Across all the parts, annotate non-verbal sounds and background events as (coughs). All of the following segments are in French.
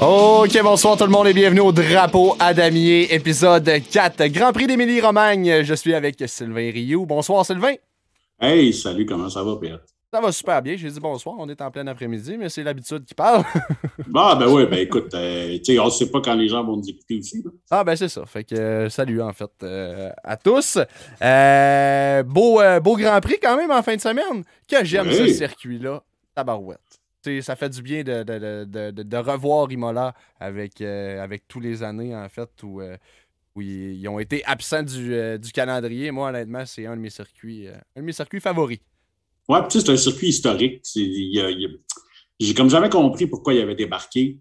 Ok, bonsoir tout le monde et bienvenue au Drapeau à Damier, épisode 4, Grand Prix d'Émilie-Romagne. Je suis avec Sylvain Rioux. Bonsoir Sylvain. Hey, salut, comment ça va, Pierre? Ça va super bien. J'ai dit bonsoir, on est en plein après-midi, mais c'est l'habitude qui parle. (laughs) bah, ben oui, ben écoute, euh, tu sais, on sait pas quand les gens vont nous écouter aussi. Ah, ben c'est ça. Fait que euh, salut, en fait, euh, à tous. beau, beau Grand Prix quand même en fin de semaine. Que j'aime ce circuit-là. Tabarouette. Ça fait du bien de, de, de, de revoir Imola avec, avec tous les années, en fait, où, où ils, ont été absents du, du calendrier. Moi, honnêtement, c'est un de mes circuits, un de mes circuits favoris. Ouais, puis c'est un circuit historique. J'ai comme jamais compris pourquoi il avait débarqué.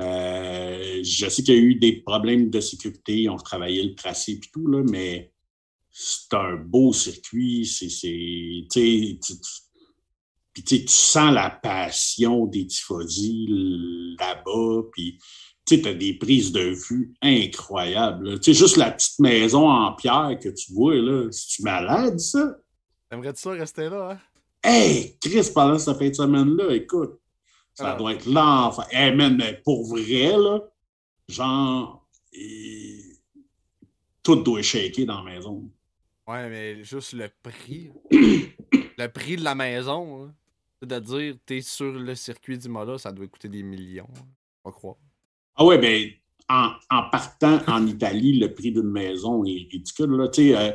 Euh, je sais qu'il y a eu des problèmes de sécurité, ils ont travaillé le tracé et tout, là, mais c'est un beau circuit. C'est, puis tu sens la passion des tifosi là-bas. Puis tu as des prises de vue incroyables. Tu sais, juste la petite maison en pierre que tu vois, là, c'est-tu malade, ça? T'aimerais-tu ça rester là, hein? Hey, Chris, pendant cette fin de semaine-là, écoute, ça ah. doit être l'enfer. Hey, man, mais pour vrai, là, genre, tout doit shaker dans la maison. Ouais, mais juste le prix. (clears throat) le prix de la maison, hein, c'est-à-dire, t'es sur le circuit du Mola, ça doit coûter des millions. Hein, pas croire. Ah ouais, ben, en, en partant en Italie, le prix d'une maison est ridicule. Là. Tu sais, euh,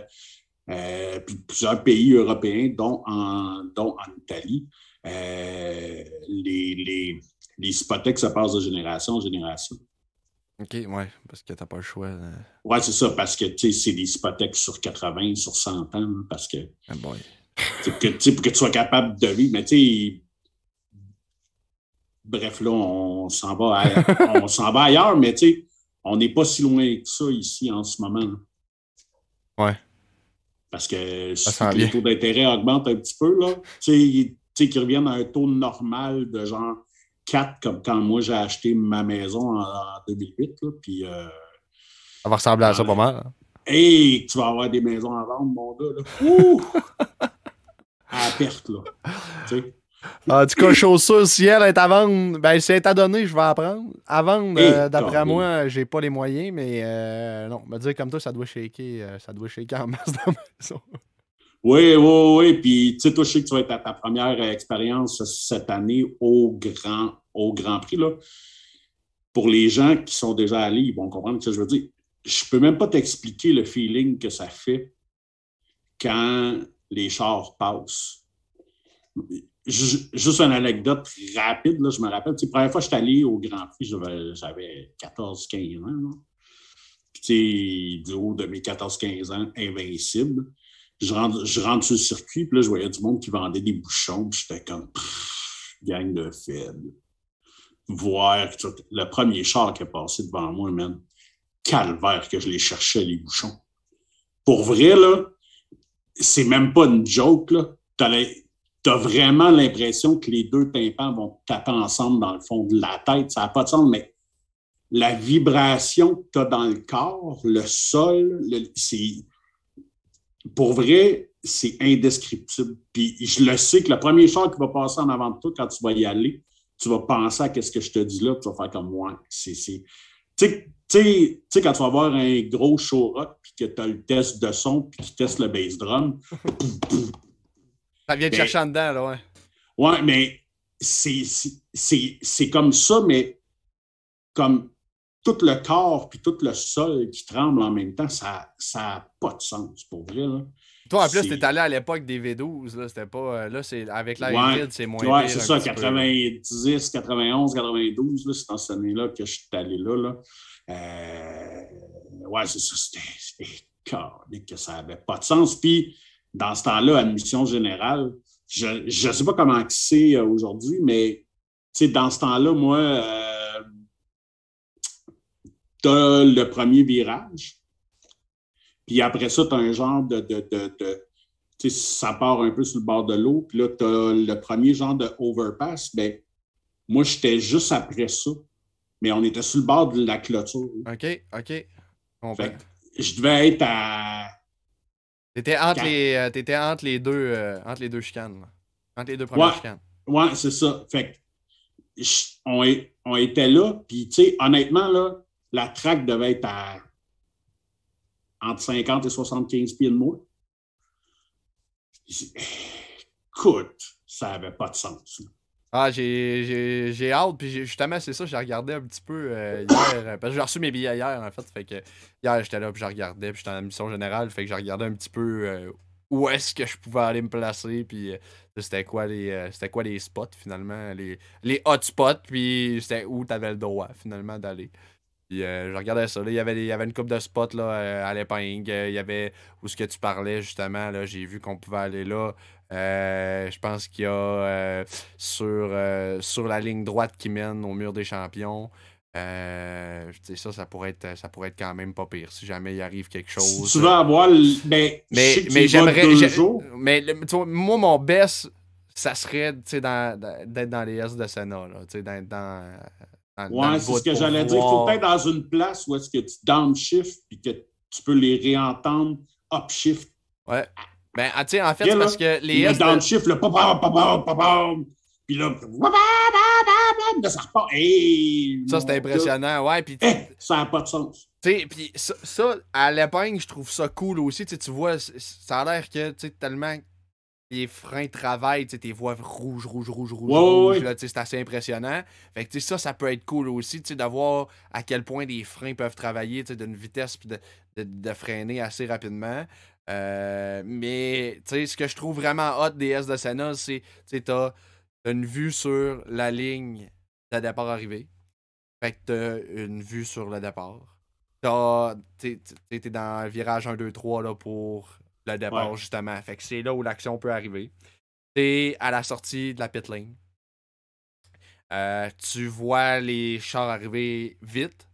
euh, puis plusieurs pays européens, dont en, dont en Italie. Euh, les, les, les hypothèques, ça passe de génération en génération. OK, ouais, parce que tu n'as pas le choix. Oui, Ouais, c'est ça, parce que c'est des hypothèques sur 80, sur 100 ans, hein, parce que. Ah boy. Que, pour que tu sois capable de vivre, mais tu sais. Bref, là, on s'en va, ailleurs, (laughs) on s'en va ailleurs, mais tu sais, on n'est pas si loin que ça ici en ce moment. Là. Ouais. Parce que si les taux d'intérêt augmentent un petit peu, là, tu sais, qu'ils reviennent à un taux normal de genre 4, comme quand moi j'ai acheté ma maison en, 2008. Là, puis, euh, ça va ressembler à ça pas mal. Hein. Hey, tu vas avoir des maisons à vendre, mon gars. Là. Ouh! (laughs) à perte, là. En tout cas, chose sûre, si elle est à vendre, ben si elle est à donner, je vais apprendre. À vendre, euh, d'après moi, j'ai pas les moyens, mais euh, non, me dire comme toi, ça doit shaker, euh, ça doit shaker en masse dans la maison. Oui, oui, oui. Puis, tu sais, toi, je sais que tu vas être à ta première expérience cette année au Grand, au grand Prix. Là. Pour les gens qui sont déjà allés, ils vont comprendre ce que je veux dire. Je peux même pas t'expliquer le feeling que ça fait quand les chars passent juste une anecdote rapide, là, je me rappelle. La première fois que je suis allé au Grand Prix, j'avais 14-15 ans. Puis, du haut de mes 14-15 ans, invincible. Je rentre, sur le circuit, puis là, je voyais du monde qui vendait des bouchons. J'étais comme, gang de faibles. Voir le premier char qui est passé devant moi, même calvaire que je les cherchais, les bouchons. Pour vrai, là, c'est même pas une joke, là tu as vraiment l'impression que les deux tympans vont taper ensemble dans le fond de la tête. Ça n'a pas de sens, mais la vibration que tu as dans le corps, le sol, c'est. Pour vrai, c'est indescriptible. Puis je le sais que le premier char qui va passer en avant de toi quand tu vas y aller, tu vas penser à ce que je te dis là, tu vas faire comme moi. C'est. Tu sais, quand tu vas voir un gros show rock, puis que tu as le test de son, puis tu testes le bass drum, Ça vient de chercher en dedans, là, ouais. Ouais, mais c'est comme ça, mais comme tout le corps puis tout le sol qui tremble en même temps, ça n'a pas de sens, pour vrai. Là. Toi, en plus, t'es allé à l'époque des V12, là, c'était pas... Euh, là, c'est avec la ouais, c'est moins Ouais, c'est ça, 90, 91, 92, là, c'est dans cette année-là que je suis allé là, là. Euh, ouais, c'est ça, c'était... que ça n'avait pas de sens. Puis dans ce temps-là, admission générale, je ne sais pas comment c'est euh, aujourd'hui, mais dans ce temps-là, moi, euh, tu as le premier virage. Puis après ça, tu as un genre de. de, de, ça part un peu sur le bord de l'eau. Puis là, tu as le premier genre de overpass. Ben, moi, j'étais juste après ça. Mais on était sur le bord de la clôture. OK, OK. je devais être à T'étais entre, les, euh, étais entre les deux euh, entre les deux chicanes. Entre les deux premières chicanes. Ouais, c'est ça. Fait on, on, était là, puis tu sais, honnêtement, là, la traque devait être à entre 50 et 75 pieds de moi. Écoute, ça n'avait pas de sens. Ah, j'ai hâte, puis justement, c'est ça, j'ai regardé un petit peu euh, hier, euh, parce que j'ai reçu mes billets hier, en fait, fait que hier, j'étais là, puis je regardais, puis j'étais en mission générale, fait que j'ai regardé un petit peu euh, où est-ce que je pouvais aller me placer, puis c'était quoi, les, quoi les spots, finalement, les, les hotspots, puis c'était où tu avais le droit, finalement, d'aller. Puis je regardais ça, là, il y avait, il y avait une coupe de spots, là, à l'épingle, il y avait où ce que tu parlais, justement, là, j'ai vu qu'on pouvait aller là, euh, je pense qu'il y a euh, sur, euh, sur la ligne droite qui mène au mur des champions. ça, ça pourrait, être, ça pourrait être quand même pas pire si jamais il arrive quelque chose. tu vas avoir. Ben, mais mais j'aimerais. Mais moi, mon best, ça serait d'être dans les S de Senna. Là, dans, ouais, c'est ce que j'allais dire. Il faut peut-être dans une place où est-ce que tu downshift et que tu peux les réentendre upshift. Ouais. Ben, ah, tu sais, en fait, c'est parce que les le chiffre, le papa, papa, puis là, ça repart. ça, c'est impressionnant, ouais. Puis, eh, ça n'a pas de sens. Tu sais, puis ça, ça, à l'épingle, je trouve ça cool aussi. Tu vois, ça a l'air que, tu sais, tellement les freins travaillent, tu tes voix rouge, rouge, rouge, rouge, rouge, là, c'est assez impressionnant. Fait que, ça, ça peut être cool aussi, tu sais, d'avoir à quel point les freins peuvent travailler, d'une vitesse, puis de, de, de, freiner assez rapidement. Euh, mais ce que je trouve vraiment hot des S de Senna, c'est que tu as une vue sur la ligne de départ arrivé. Fait que tu une vue sur le départ. Tu es, dans le virage 1, 2, 3 là, pour le départ, justement. Fait que c'est là où l'action peut arriver. T'es à la sortie de la pit lane. Euh, tu vois les chars arriver vite.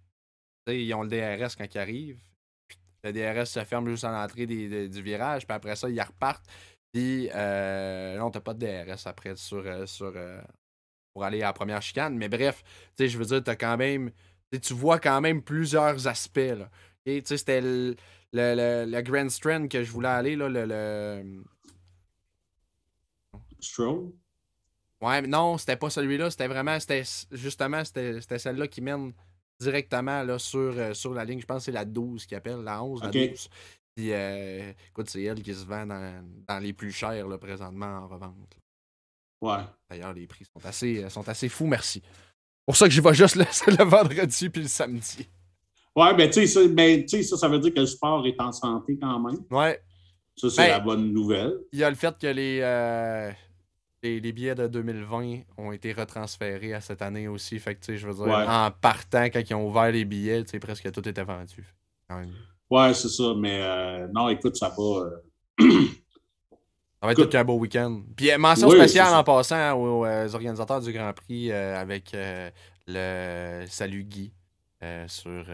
ils ont le DRS quand ils arrivent. Le DRS se ferme juste à l'entrée du virage, puis après ça, ils repartent. Puis euh, non, t'as pas de DRS après sur, euh, sur euh, pour aller à la première chicane. Mais bref, je veux dire, t'as quand même. Tu vois quand même plusieurs aspects. Là. Tu sais, c'était le, le, le, Grand Strand que je voulais aller, là, le. le... Stroll? Ouais, mais non, c'était pas celui-là. C'était vraiment. C'était justement, c'était celle-là qui mène directement là, sur, euh, sur la ligne. Je pense que c'est la 12 qui appelle, la 11, la 12. Puis, euh, écoute, c'est elle qui se vend dans, dans les plus chers là, présentement en revente. Ouais. D'ailleurs, les prix sont assez, euh, sont assez fous, merci. pour ça que j'y vais juste le, (laughs) le vendredi puis le samedi. Ouais, ben tu sais, ça, ben, ça, ça veut dire que le sport est en santé quand même. Ouais. Ça, c'est ben, la bonne nouvelle. Il y a le fait que les, les, billets de 2020 ont été retransférés à cette année aussi. Fait que, je veux dire, en partant, quand ils ont ouvert les billets, presque tout était vendu. Ouais, c'est ça. Mais euh, non, écoute, ça va. Euh, ça va être tout un beau week-end. Puis euh, mention spéciale en passant aux, organisateurs du Grand Prix avec le Salut Guy. Sur,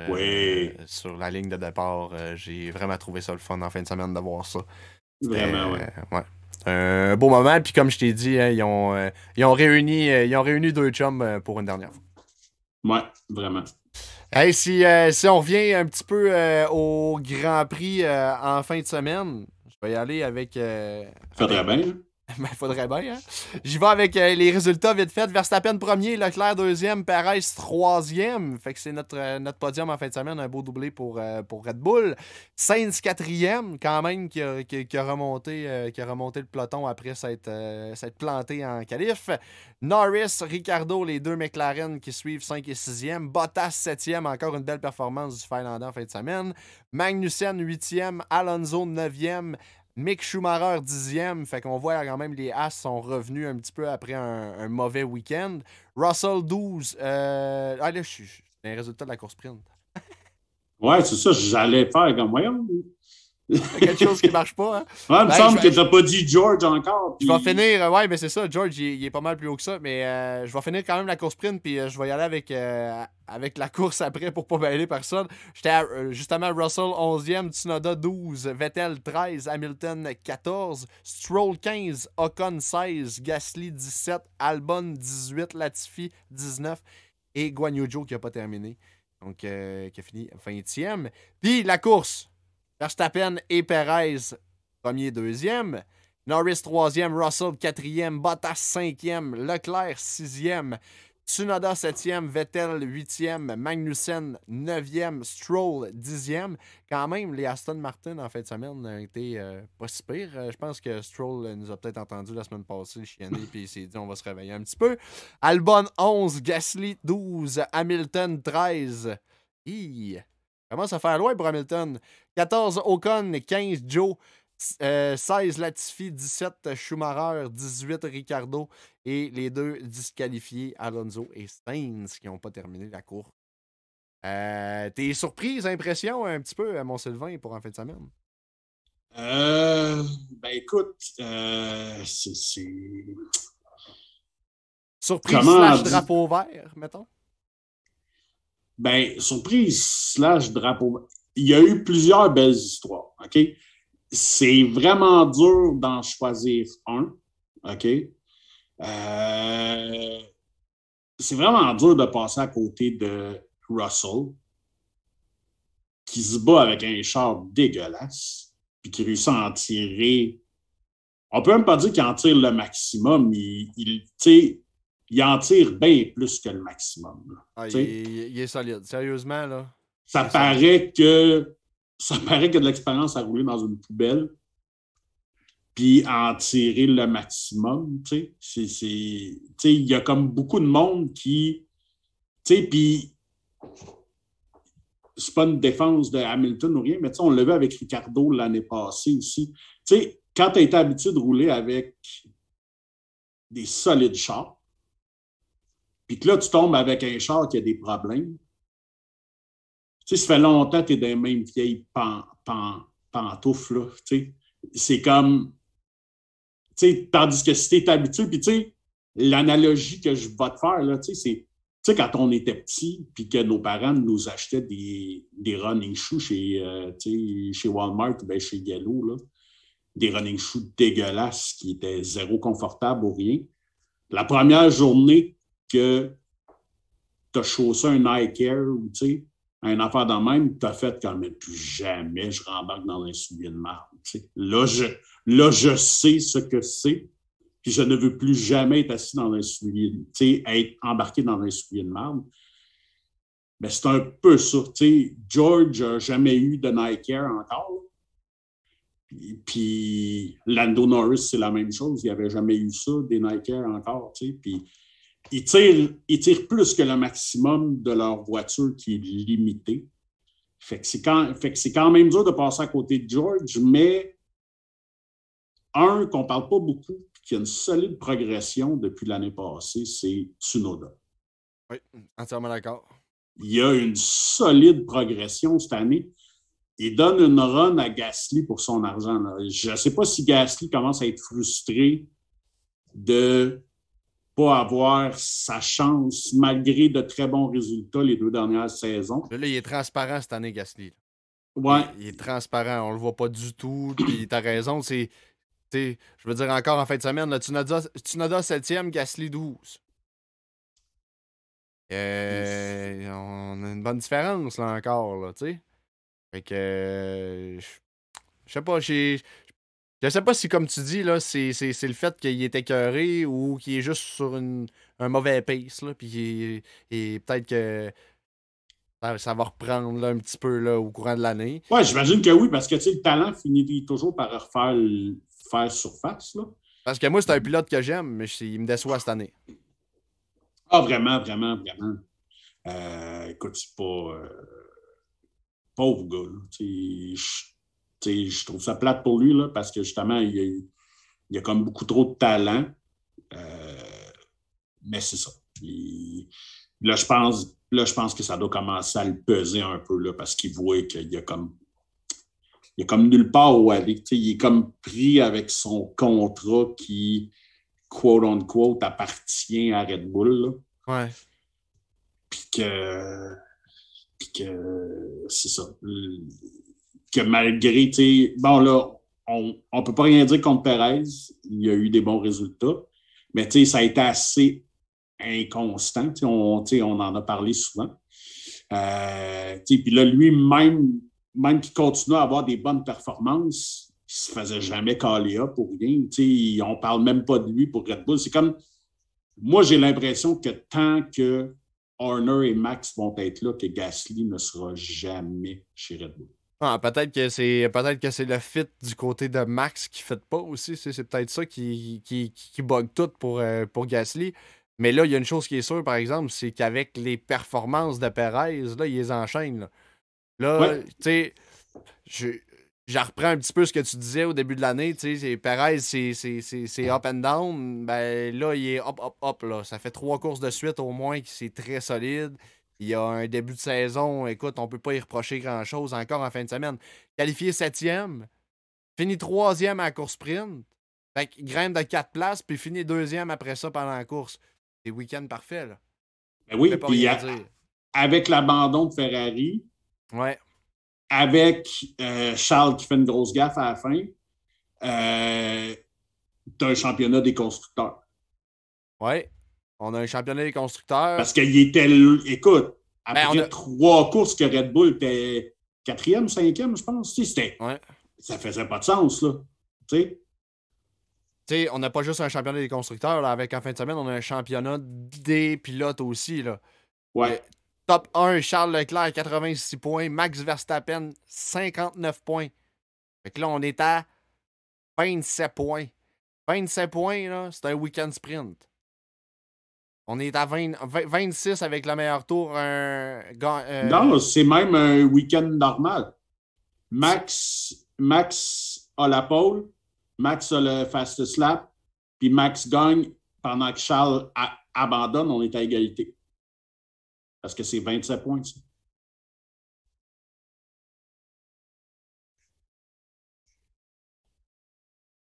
sur la ligne de départ. J'ai vraiment trouvé ça le fun en fin de semaine de voir ça. Vraiment, ouais. ouais un beau moment. Puis comme je t'ai dit, hein, ils, ont, euh, ils, ont réuni, euh, ils ont réuni deux chums euh, pour une dernière fois. Ouais, vraiment. Hey, si, si on revient un petit peu au Grand Prix en fin de semaine, je vais y aller avec. Faudrait bien. (laughs) Ben, faudrait bien, hein? J'y vais avec euh, les résultats vite fait. Verstappen premier, Leclerc deuxième, Perez troisième. Fait que c'est notre, euh, notre podium en fin de semaine, un beau doublé pour, euh, pour Red Bull. Sainz quatrième, quand même, qui a, qui, a remonté, qui a remonté le peloton après s'être planté en qualif. Norris, Ricardo, les deux McLaren qui suivent 5 et 6e. Bottas 7e, encore une belle performance du Finlandais en fin de semaine. Magnussen 8e, Alonso 9e. Mick Schumacher dixième, fait qu'on voit quand même les As sont revenus un petit peu après un, mauvais week-end. Russell 12. Euh... Ah là, je suis un résultat de la course sprint. ouais, c'est ça, j'allais faire comme voyons quelque chose qui marche pas. Hein? (laughs) Ouais, il me ben, semble que tu n'as pas dit George encore. Je vais finir, euh, ouais, mais c'est ça, George, il, est pas mal plus haut que ça, mais euh, je vais finir quand même la course sprint, puis euh, je vais y aller avec, avec la course après pour pas bailer personne. J'étais justement Russell 11e, Tsunoda 12, Vettel 13, Hamilton 14, Stroll 15, Ocon 16, Gasly 17, Albon 18, Latifi 19 et Guan qui n'a pas terminé. Donc, qui a fini 20e. Puis la course, Verstappen et Perez, premier, deuxième. Norris, troisième. Russell, quatrième. Bottas, cinquième. Leclerc, sixième. Tsunoda 7e, Vettel 8e, Magnussen 9e, Stroll 10e. Quand même, les Aston Martin en fin de semaine ont été euh, pas si pire. Euh, je pense que Stroll nous a peut-être entendu la semaine passée chienner puis il s'est dit on va se réveiller un petit peu. Albon 11, Gasly 12, Hamilton 13. Hi. Comment ça fait loin pour Hamilton? 14 Ocon, 15 Joe, 16 euh, Latifi, 17 Schumacher, 18 Ricardo et les deux disqualifiés, Alonso et Sainz, qui n'ont pas terminé la course. Euh, T'es surprise, impression un petit peu, mon Sylvain, pour en fin de semaine? Euh, ben écoute, euh, c'est. Surprise slash drapeau vert, mettons? Ben, surprise slash drapeau Il y a eu plusieurs belles histoires, OK? c'est vraiment dur d'en choisir un. OK? Euh, c'est vraiment dur de passer à côté de Russell, qui se bat avec un char dégueulasse, puis qui réussit à en tirer. On peut même pas dire qu'il en tire le maximum. Il, il, il en tire bien plus que le maximum. Ah, il, il, est solide. Sérieusement, là. Ça (laughs) paraît que ça paraît a de l'expérience à rouler dans une poubelle, puis en tirer le maximum. Tu sais, il y a comme beaucoup de monde qui. Tu sais, puis c'est pas une défense de Hamilton ou rien, mais on l'a vu avec Ricardo l'année passée aussi. Tu sais, quand tu as été habitué de rouler avec des solides chars, puis que là, tu tombes avec un char qui a des problèmes, tu sais, ça fait longtemps que tu es dans les mêmes vieilles pan, pan, pantoufles. Tu sais. C'est comme. Tu sais, tandis que si tu es habitué, puis tu sais, l'analogie que je vais te faire, là, tu sais, c'est. Tu sais, quand on était petit, puis que nos parents nous achetaient des, des running shoes chez, euh, chez Walmart ou chez Gallo, là, des running shoes dégueulasses qui étaient zéro confortables ou rien. La première journée que tu as chaussé un Nike Air ou un affaire dans même, tu as fait quand même plus jamais je rembarque dans un soulier de marde. Là je, là, je sais ce que c'est, puis je ne veux plus jamais être assis dans un soulier, être embarqué dans un soulier de marde. Mais c'est un peu ça. George n'a jamais eu de Nike Air encore. Puis, puis Lando Norris, c'est la même chose. Il n'avait jamais eu ça, des Nike Air encore. Puis ils tirent, plus que le maximum de leur voiture qui est limitée. Fait que c'est quand, quand, même dur de passer à côté de George, mais un qu'on ne parle pas beaucoup, qui a une solide progression depuis l'année passée, c'est Tsunoda. Oui, entièrement d'accord. Il y a une solide progression cette année. Il donne une run à Gasly pour son argent. Je ne sais pas si Gasly commence à être frustré de pas avoir sa chance malgré de très bons résultats les deux dernières saisons. Là, il est transparent cette année, Gasly. Ouais. Il, est transparent, on le voit pas du tout. (clears throat) Puis t'as raison, c'est. Je veux dire, encore en fin de semaine, là, Tsunoda, 7e, Gasly 12. Euh, on a une bonne différence là encore, là, tu sais. Fait que. Euh, je sais pas, j'ai je sais pas si, comme tu dis, là, c'est, le fait qu'il est écœuré ou qu'il est juste sur une, un mauvais pace. Là, puis et peut-être que ça, va reprendre un petit peu là, au courant de l'année. Ouais, j'imagine que oui, parce que le talent finit toujours par refaire faire surface. Là. Parce que moi, c'est un pilote que j'aime, mais il me déçoit cette année. Ah, vraiment, vraiment, vraiment. Euh, écoute, c'est pas. Euh, pauvre gars. Là je trouve ça plate pour lui là, parce que justement, il y a, comme beaucoup trop de talent. Euh, mais c'est ça. là, je pense, là, je pense que ça doit commencer à le peser un peu là, parce qu'il voit qu'il y a comme. Il y a comme nulle part où aller. Il est comme pris avec son contrat qui, quote unquote, appartient à Red Bull. Ouais. Puis que. Puis que. C'est ça que malgré, bon là, on ne peut pas rien dire contre Perez, il y a eu des bons résultats, mais ça a été assez inconstant, on, on en a parlé souvent. Euh, puis là, lui-même, même qu'il continue à avoir des bonnes performances, il se faisait jamais caler pour rien. On ne parle même pas de lui pour Red Bull. C'est comme moi, j'ai l'impression que tant que Horner et Max vont être là, que Gasly ne sera jamais chez Red Bull. Ah, peut-être que c'est peut-être que c'est le fit du côté de Max qui ne fait pas aussi. C'est, peut-être ça qui, qui, qui, bug tout pour, euh, pour Gasly. Mais là, il y a une chose qui est sûre, par exemple, c'est qu'avec les performances de Perez, là, il les enchaîne. Là, tu sais, je, je reprends un petit peu ce que tu disais au début de l'année. Tu sais, Perez, c'est up and down. Ben là, il est up, up, up. Là. Ça fait trois courses de suite au moins qui c'est très solide. Il y a un début de saison. Écoute, on peut pas y reprocher grand-chose encore en fin de semaine. Qualifié septième, fini troisième à la course sprint. Fait grimpe de quatre places, puis finit deuxième après ça pendant la course. C'est week-end parfait, là. Ben oui, puis avec l'abandon de Ferrari, ouais avec euh, Charles qui fait une grosse gaffe à la fin, euh, un championnat des constructeurs. Oui, on a un championnat des constructeurs. Parce qu'il était. Écoute, ben, après trois courses que Red Bull était quatrième, cinquième, je pense. C'était, ouais. Ça faisait pas de sens, là. Tu sais. on n'a pas juste un championnat des constructeurs, là, avec en fin de semaine, on a un championnat des pilotes aussi. Là. Ouais. Top 1, Charles Leclerc, 86 points. Max Verstappen, 59 points. Fait que là, on est à 27 points. 27 points, là, c'est un week-end sprint. On est à 26 avec le meilleur tour. Euh, non, c'est même un week-end normal. Max, Max a la pole, Max a le fast lap, puis Max gagne pendant que Charles abandonne, on est à égalité. Parce que c'est 27 points, ça.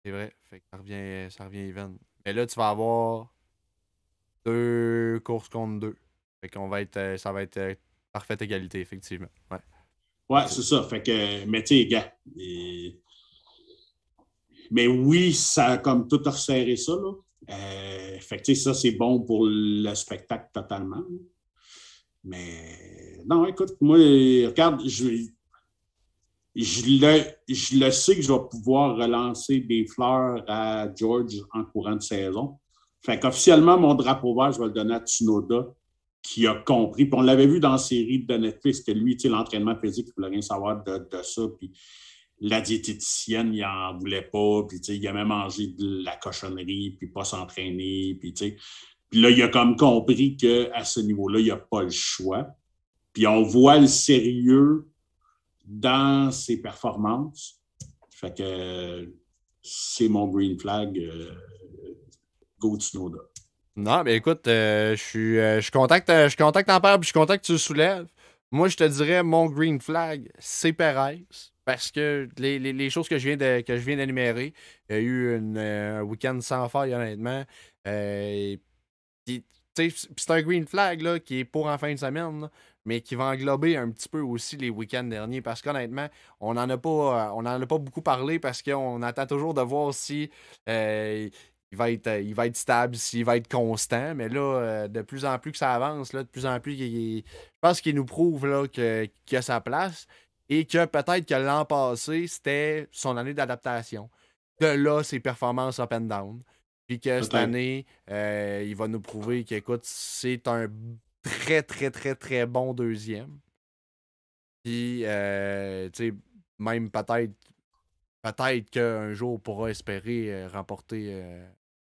C'est vrai. Fait que ça revient, ça revient even. Mais là, tu vas avoir deux courses contre deux. Fait qu'on va être. Euh, ça va être euh, parfaite égalité, effectivement. Ouais. Ouais, c'est ça. Fait que, mais tu sais, gars. Mais oui, ça a comme tout resserré ça, là. Euh, fait que, ça, c'est bon pour le spectacle totalement. Mais non, écoute, moi, regarde, je, je, le, je le sais que je vais pouvoir relancer des fleurs à George en courant de saison. Fait qu'officiellement, mon drapeau vert, je vais le donner à Tsunoda, qui a compris. Puis on l'avait vu dans la série de Netflix, que lui, l'entraînement physique, il ne voulait rien savoir de, ça. Puis la diététicienne, il n'en voulait pas. Puis, il aimait manger de la cochonnerie, puis pas s'entraîner. Puis, puis là, il a comme compris qu'à ce niveau-là, il n'y a pas le choix. Puis on voit le sérieux dans ses performances. Fait que c'est mon green flag. Euh, go Tsunoda. Non, mais écoute, euh, je suis euh, je t'en parles, puis je que tu le soulèves. Moi, je te dirais, mon green flag, c'est Perez. Parce que les, choses que je viens d'énumérer, il y a eu un week-end sans faille, honnêtement. C'est un green flag là, qui est pour en fin de semaine, mais qui va englober un petit peu aussi les week-ends derniers. Parce qu'honnêtement, on n'en a, pas, en a pas beaucoup parlé parce qu'on attend toujours de voir si euh, il, va être, il va être stable, s'il va être constant. Mais là, euh, de plus en plus que ça avance, là, de plus en plus, je pense qu'il nous prouve là, qu'il a sa place et que peut-être que l'an passé, c'était son année d'adaptation. De là, ses performances up and down. Puis que cette année, euh, il va nous prouver qu'écoute, c'est un très, très, très, très bon deuxième. Puis, euh, tu sais, même peut-être peut-être qu'un jour, on pourra espérer euh, remporter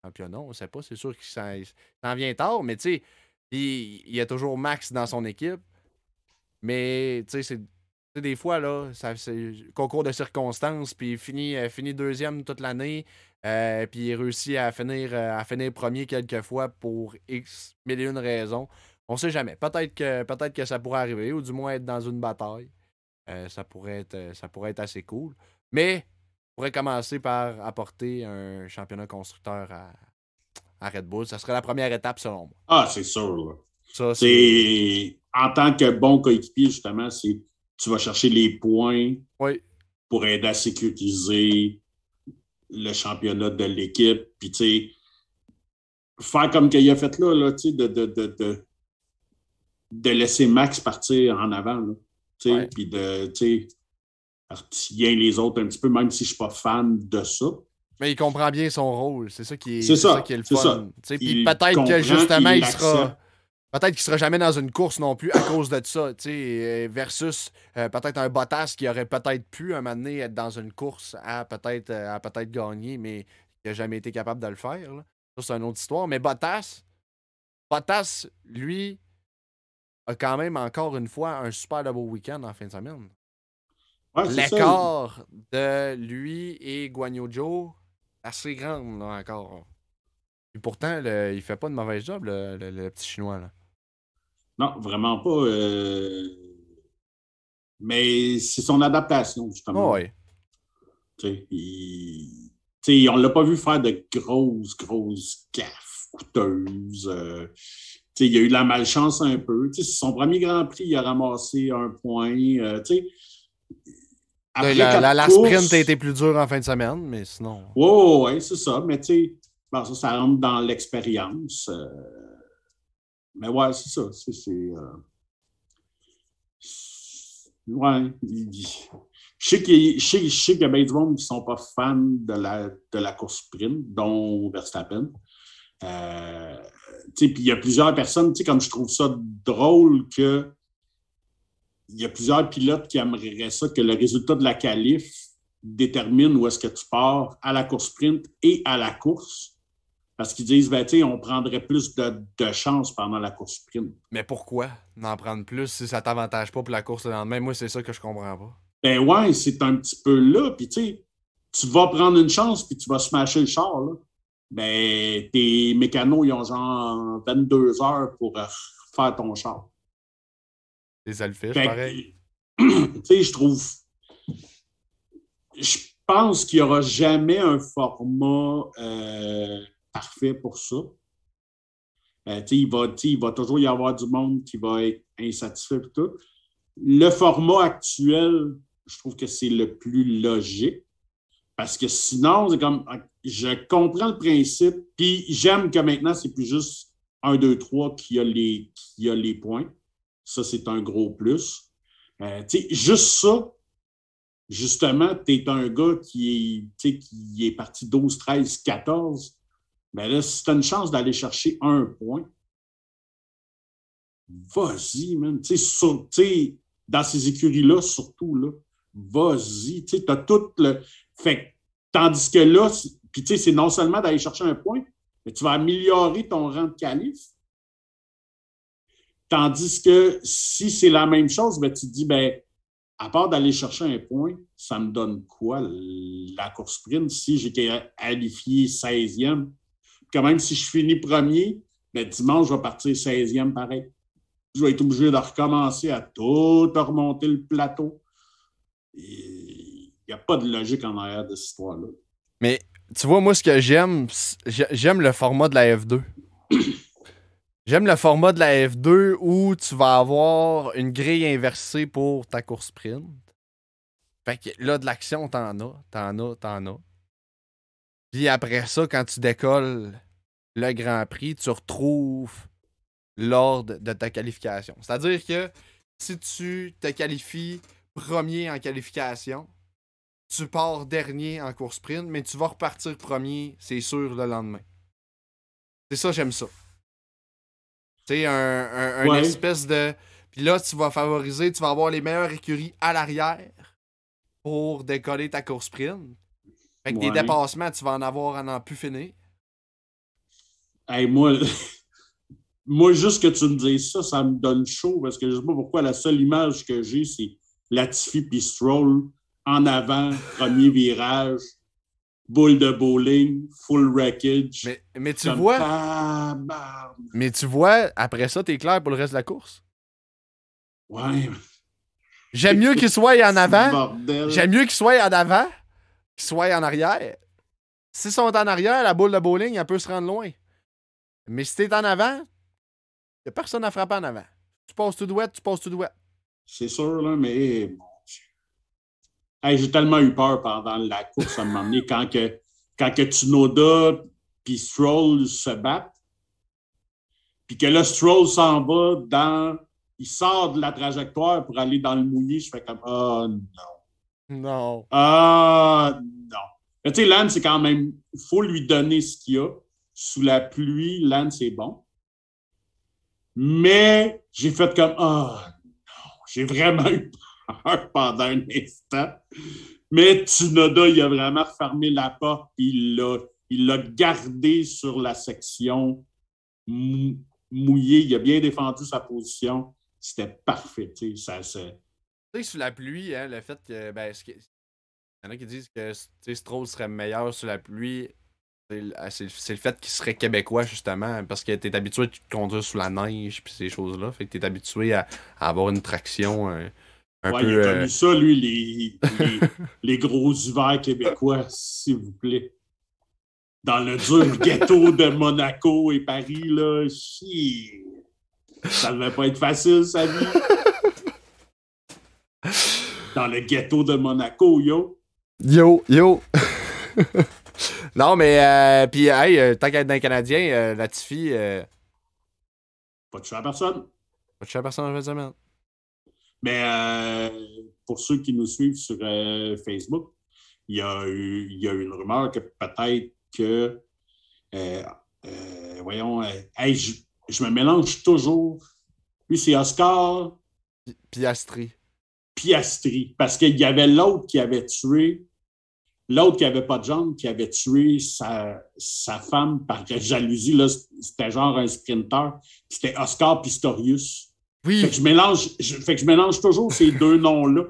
championnat. On ne sait pas. C'est sûr qu'il s'en vient tard, mais tu sais, il, y a toujours Max dans son équipe. Mais, tu sais, des fois, là, c'est concours de circonstances, puis finit, finit deuxième toute l'année. Euh, puis il réussit à finir, euh, à finir premier quelques fois pour X mille et une raisons. On sait jamais. Peut-être que, peut que ça pourrait arriver, ou du moins être dans une bataille. Euh, ça, pourrait être, ça pourrait être assez cool. Mais pourrait commencer par apporter un championnat constructeur à, à Red Bull. Ça serait la première étape selon moi. Ah, c'est sûr. c'est... En tant que bon coéquipier, justement, c'est tu vas chercher les points pour aider à sécuriser le championnat de l'équipe. Puis, tu sais, faire comme qu'il a fait là, là tu sais, de, de, de, de, laisser Max partir en avant. tu sais, Puis de, tu sais, les autres un petit peu, même si je ne suis pas fan de ça. Mais il comprend bien son rôle. C'est ça qui est, C'est ça, qui est le c'est fun. Puis peut-être que justement, il il, sera. Peut-être qu'il sera jamais dans une course non plus à cause de ça. euh, Versus euh, peut-être un Bottas qui aurait peut-être pu un moment donné être dans une course à peut-être euh, à peut-être gagner, mais qui n'a jamais été capable de le faire. là. Ça, c'est une autre histoire. Mais Bottas, Bottas, lui, a quand même encore une fois un super beau week-end en fin de semaine. Ouais, ça. L'écart de lui et Guanyu Joe, assez grand là, encore. Et pourtant, le- il fait pas de mauvais job, le, le- le petit chinois. Là. Non, vraiment pas. euh, Mais c'est son adaptation, justement. Oh, ouais. Tu sais, il- on ne l'a pas vu faire de grosses, grosses gaffes coûteuses. euh, tu sais, il a eu de la malchance un peu. Tu sais, c'est son premier Grand Prix, il a ramassé un point. euh. Après la, quatre la- la courses- sprint a été plus dure en fin de semaine, mais sinon. Ouais, ouais, c'est ça. Mais tu sais, bon, ça, ça rentre dans l'expérience. euh, Mais ouais, c'est ça. C'est. euh, Ouais. Je sais qu'il qu'il y a bien du monde qui ne sont pas fans de la, de la course sprint, dont Verstappen. Euh, tu sais, puis il y a plusieurs personnes, tu sais, comme je trouve ça drôle que il y a plusieurs pilotes qui aimeraient ça, que le résultat de la qualif détermine où est-ce que tu pars à la course sprint et à la course. Parce qu'ils disent, ben, on prendrait plus de, de chance pendant la course sprint. Mais pourquoi n'en prendre plus si ça t'avantage pas pour la course le lendemain? Moi, c'est ça que je comprends pas. Ben ouais, c'est un petit peu là. Puis tu sais, tu vas prendre une chance puis tu vas smasher le char. Là. Ben, tes mécanos, ils ont genre 22 heures pour euh, faire ton char. Les pareil. (clears throat) tu sais, je trouve. Je pense qu'il n'y aura jamais un format euh, parfait pour ça. Euh, tu sais, il, va, il va toujours y avoir du monde qui va être insatisfait et tout. Le format actuel, je trouve que c'est le plus logique. Parce que sinon, c'est comme. Je comprends le principe, puis j'aime que maintenant, c'est plus juste 1, 2, 3 qui a les, qui a les points. Ça, c'est un gros plus. Euh, juste ça, justement, tu es un gars qui est, qui est parti 12, 13, 14. Ben là, si tu as une chance d'aller chercher un point, vas-y, man. Tu sais, sur- dans ces écuries-là, surtout, là, vas-y. Tu as tout le. Fait tandis que là, c'est non seulement d'aller chercher un point, mais tu vas améliorer ton rang de qualif. Tandis que si c'est la même chose, ben, tu te dis, ben, à part d'aller chercher un point, ça me donne quoi la course sprint si j'ai qualifié 16e? Quand même, si je finis premier, ben, dimanche, je vais partir 16e pareil. Je vais être obligé de recommencer à tout remonter le plateau. Il n'y a pas de logique en arrière de cette histoire-là. Mais tu vois, moi, ce que j'aime, j'aime le format de la F2. J'aime le format de la F2 où tu vas avoir une grille inversée pour ta course sprint. Fait que là, de l'action, t'en as, t'en as, t'en as. Puis après ça, quand tu décolles le Grand Prix, tu retrouves l'ordre de ta qualification. C'est-à-dire que si tu te qualifies premier en qualification, tu pars dernier en course sprint, mais tu vas repartir premier, c'est sûr, le lendemain. C'est ça, j'aime ça. Tu sais, un, espèce de. Puis là, tu vas favoriser, tu vas avoir les meilleures écuries à l'arrière pour décoller ta course sprint. Fait que des dépassements, tu vas en avoir à n'en plus finir. Hey, moi, (laughs) moi, juste que tu me dises ça, ça me donne chaud parce que je sais pas pourquoi la seule image que j'ai, c'est Latifi puis Stroll en avant, premier virage, boule de bowling, full wreckage. Mais, mais tu vois, mais tu vois, après ça, t'es clair pour le reste de la course? Ouais. J'aime mieux qu'il soit en (laughs) avant. J'aime mieux qu'ils soient en avant qu'ils soient en arrière. S'ils sont en arrière, la boule de bowling, elle peut se rendre loin. Mais si t'es en avant, il a personne à frapper en avant. Tu passes tout douette, tu passes tout douette. C'est sûr, là, mais. Hey, j'ai tellement eu peur pendant la course à un moment donné quand que, quand que Tsunoda puis Stroll se battent. Puis que là, Stroll s'en va dans. Il sort de la trajectoire pour aller dans le mouillé. Je fais comme Ah non. Non. Ah non. Mais tu sais, Lance, c'est quand même. Il faut lui donner ce qu'il a. Sous la pluie, Lance est bon. Mais j'ai fait comme oh, non, j'ai vraiment eu peur pendant un instant. Mais Tsunoda, il a vraiment fermé la porte et il l'a gardé sur la section mouillée. Il a bien défendu sa position. C'était parfait. Tu sais, sous la pluie, hein, le fait que. Ben, il y en a qui disent que Stroll serait meilleur sous la pluie. C'est le fait qu'il serait québécois, justement, parce que t'es habitué à conduire sous la neige puis ces choses-là. Fait que t'es habitué à, avoir une traction euh, un ouais, peu. Il a connu euh, ça, lui, les, (laughs) les, gros hivers québécois, s'il vous plaît. Dans le dur (laughs) ghetto de Monaco et Paris, là, chier. Ça devait pas être facile, sa vie. (laughs) Dans le ghetto de Monaco, yo. Yo, yo. non, mais, euh, puis, hey, euh, tant qu'être d'un Canadien, euh, Latifi. Euh... Pas de choix à personne. Pas de choix à personne en semaine. Mais euh, pour ceux qui nous suivent sur euh, Facebook, il y, a eu, il y a une rumeur que peut-être que. voyons, hey, je, je, me mélange toujours. Lui, c'est Oscar. Piastri. Piastri. Parce qu'il y avait l'autre qui avait tué L'autre qui avait pas de jambe, qui avait tué sa, sa femme par jalousie, là, c'était genre un sprinter. C'était Oscar Pistorius. Oui. Fait que je mélange, je, fait que je mélange toujours ces deux noms-là.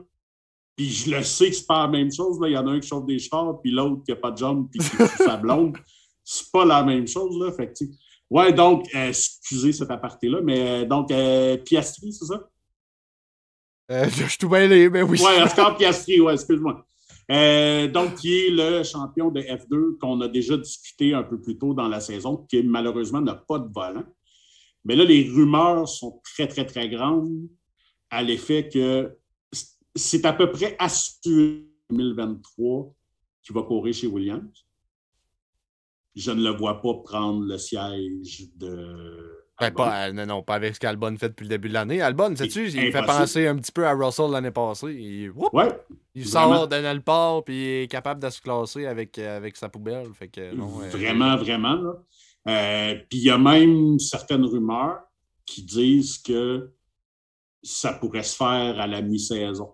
Puis je le sais que c'est pas la même chose. Là. Il y en a un qui chauffe des chars, puis l'autre qui a pas de jambe, puis qui tue sa blonde. C'est pas la même chose. Là. Fait que, ouais, donc, euh, excusez cet aparté-là, mais euh, donc, euh, Piastri, c'est ça? je suis tout mêlé, mais oui. Ouais, (laughs) Oscar Piastri, ouais, excuse-moi. Donc, qui est le champion de F2 qu'on a déjà discuté un peu plus tôt dans la saison, qui malheureusement n'a pas de volant. Mais là, les rumeurs sont très, très, très grandes à l'effet que c'est à peu près assuré 2023 qu'il va courir chez Williams. Je ne le vois pas prendre le siège de ben, pas, euh, non, non, pas avec ce qu'Albon fait depuis le début de l'année. Albon, sais-tu, il fait penser un petit peu à Russell l'année passée. Il, ouais, il sort de nulle part puis il est capable de se classer avec, euh, avec sa poubelle. Fait que, non, euh, vraiment, vraiment. puis il y a même certaines rumeurs qui disent que ça pourrait se faire à la mi-saison.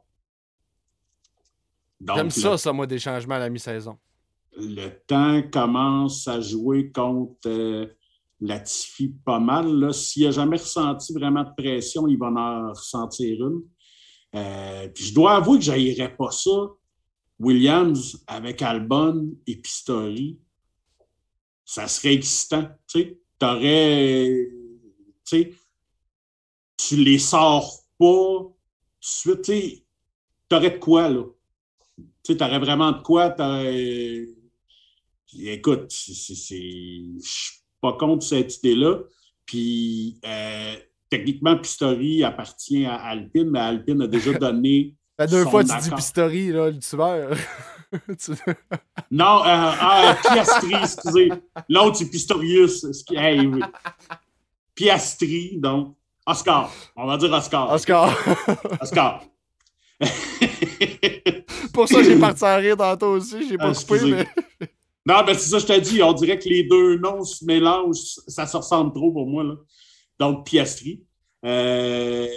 J'aime ça, ça, moi, des changements à la mi-saison. Le temps commence à jouer contre Latifi pas mal. S'il n'a jamais ressenti vraiment de pression, il va en ressentir une. Euh, puis je dois avouer que je pas ça. Williams avec Albon et Pistori, ça serait excitant. Tu aurais. Tu tu les sors pas tout de suite. Tu aurais de quoi, là? Tu aurais vraiment de quoi. Écoute, c'est pas contre cette idée-là. Puis, euh, techniquement, Pistori appartient à Alpine, mais Alpine a déjà (laughs) donné. La deux fois, tu dis Pistori, là, le tueur. (laughs) non, euh, ah, Piastri, excusez. L'autre, c'est Pistorius. Hey, oui. Piastri, donc. Oscar. On va dire Oscar. Oscar. Oscar. (laughs) Pour ça, j'ai parti à rire tantôt aussi. J'ai pas ah, coupé, mais. (laughs) Non, ben c'est ça, je t'ai dit. On dirait que les deux noms se mélangent. Ça se ressemble trop pour moi. Là. Donc, Piastri. Euh...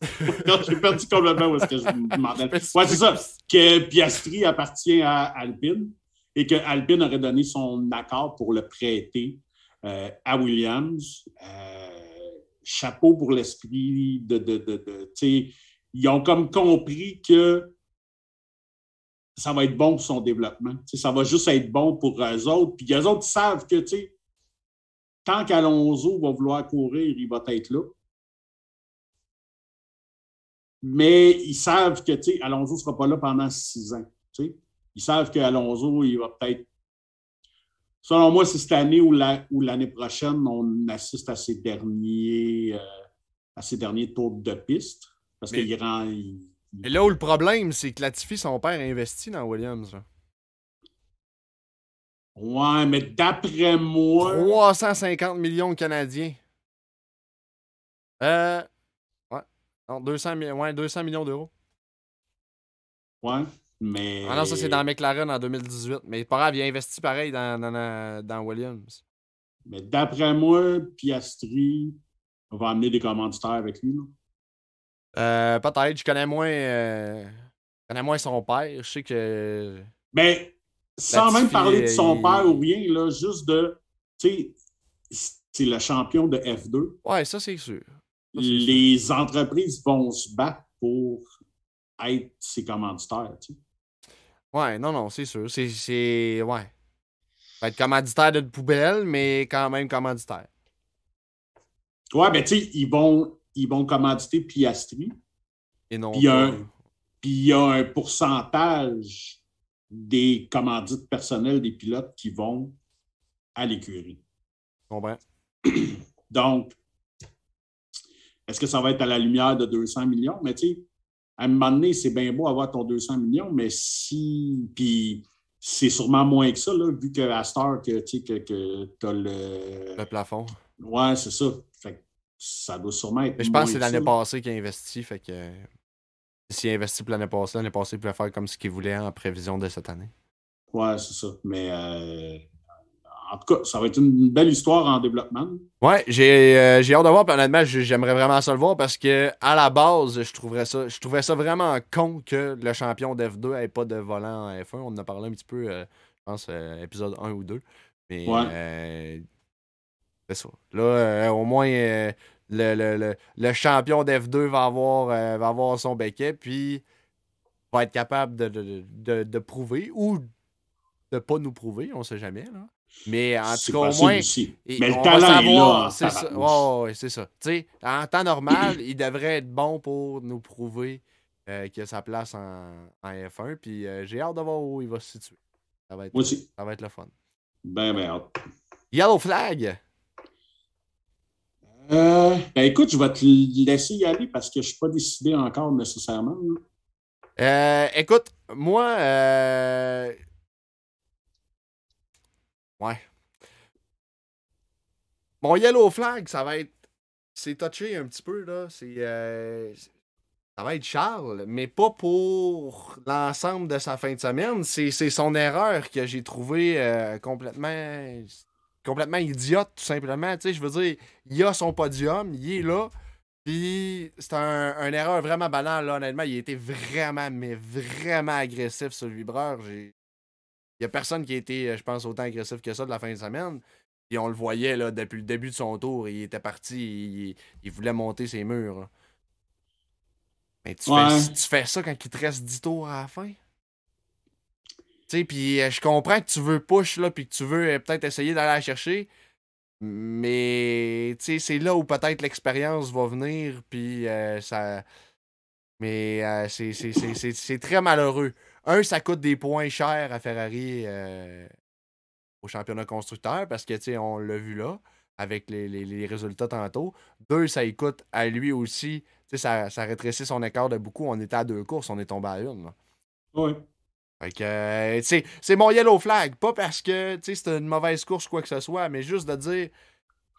J'ai perdu complètement où est-ce que je me demandais. (laughs) Ouais, c'est ça. Que Piastri appartient à Alpine et que Alpine aurait donné son accord pour le prêter euh, à Williams. Euh, chapeau pour l'esprit de. de, de, de ils ont comme compris que ça va être bon pour son développement. ça va juste être bon pour eux autres. Puis eux autres savent que tant qu'Alonso va vouloir courir, il va être là. Mais ils savent que Alonso ne sera pas là pendant six ans. Ils savent qu'Alonso, il va peut-être. Selon moi, c'est cette année ou l'année prochaine, on assiste à ses derniers, euh, à ses derniers tours de piste. Parce qu'il rend. Et là où le problème, c'est que Latifi, son père, a investi dans Williams. Ouais, mais d'après moi. 350 millions canadiens. Euh. Ouais. Non, 200, ouais, 200 millions d'euros. Ouais. Mais... Ah non, ça, c'est dans McLaren en 2018. Mais pas grave, il a investi pareil dans, dans, dans Williams. Mais d'après moi, Piastri va amener des commanditaires avec lui. Euh, Peut-être. Je connais moins. Euh, je connais moins son père. Je sais que. Mais sans même parler de son père ou rien, là, juste de. Tu sais, c'est le champion de F2. Ouais, ça, c'est sûr. Les entreprises vont se battre pour être ses commanditaires. Tu sais. Ouais, non, non, c'est sûr. C'est. Ouais. Va être commanditaire de poubelle, mais quand même commanditaire. Ouais, ben tu sais, ils vont, ils vont commanditer Piastri. Et non. Puis il y a un pourcentage des commandites personnelles des pilotes qui vont à l'écurie. Comprends. Donc, est-ce que ça va être à la lumière de 200 millions? Mais tu sais, à un moment donné, c'est bien beau avoir ton 200 millions, mais si. Puis c'est sûrement moins que ça, là, vu qu'à Star, que tu que, que as le. Le plafond. Ouais, c'est ça. Fait ça doit sûrement être. Mais je pense que c'est l'année passée qu'il a investi. Fait que. S'il a investi pour l'année passée, l'année passée, il pouvait faire comme ce qu'il voulait en prévision de cette année. Ouais, c'est ça. Mais euh, en tout cas, ça va être une belle histoire en développement. Ouais, j'ai euh, hâte de voir. Puis honnêtement, j'aimerais vraiment ça le voir parce que à la base, je trouverais ça, je trouverais ça vraiment con que le champion d'F2 n'ait pas de volant en F1. On en a parlé un petit peu, euh, je pense, euh, épisode 1 ou 2. Mais c'est ça. Là, au moins, le, le, le, champion d'F2 va avoir, va avoir son becquet, puis va être capable de, de, de, de prouver ou de pas nous prouver, on sait jamais. Là. Mais en tout cas, au moins. Mais le talent est là. C'est ça. Ouais, c'est ça. Tu sais, en temps normal, il devrait être bon pour nous prouver euh, qu'il a sa place en, en F1. Puis euh, j'ai hâte de voir où il va se situer. Ça va être, Moi aussi. Ça va être le fun. Ben, ben, hâte. Yellow Flag. Euh, ben écoute, je vais te laisser y aller parce que je ne suis pas décidé encore nécessairement. Euh, écoute, moi, euh, Ouais. Mon Yellow Flag, ça va être. C'est touché un petit peu, là. C'est. Euh, ça va être Charles, mais pas pour l'ensemble de sa fin de semaine. C'est son erreur que j'ai trouvé euh, complètement. complètement idiote, tout simplement. Tu sais, je veux dire, il a son podium, il est là. Puis c'est un, erreur vraiment banale, là, honnêtement. Il été vraiment, mais vraiment agressif sur le vibreur. J'ai il n'y a personne qui a été, je pense, autant agressif que ça de la fin de semaine. Et on le voyait là, depuis le début de son tour. Il était parti, il, voulait monter ses murs. Mais tu, fais, tu, fais, ça quand il te reste 10 tours à la fin? Tu sais, puis euh, je comprends que tu veux push, là, puis que tu veux euh, peut-être essayer d'aller la chercher. Mais, tu sais, c'est là où peut-être l'expérience va venir, puis euh, ça. Mais c'est très malheureux. Un, ça coûte des points chers à Ferrari euh, au championnat constructeur parce que, tu sais, on l'a vu là avec les, résultats tantôt. Deux, ça y coûte à lui aussi. Tu sais, ça, ça rétrécit son écart de beaucoup. On était à deux courses, on est tombé à une. Oui. Fait que, euh, sais, c'est mon yellow flag. Pas parce que, tu sais, c'est une mauvaise course, quoi que ce soit, mais juste de dire,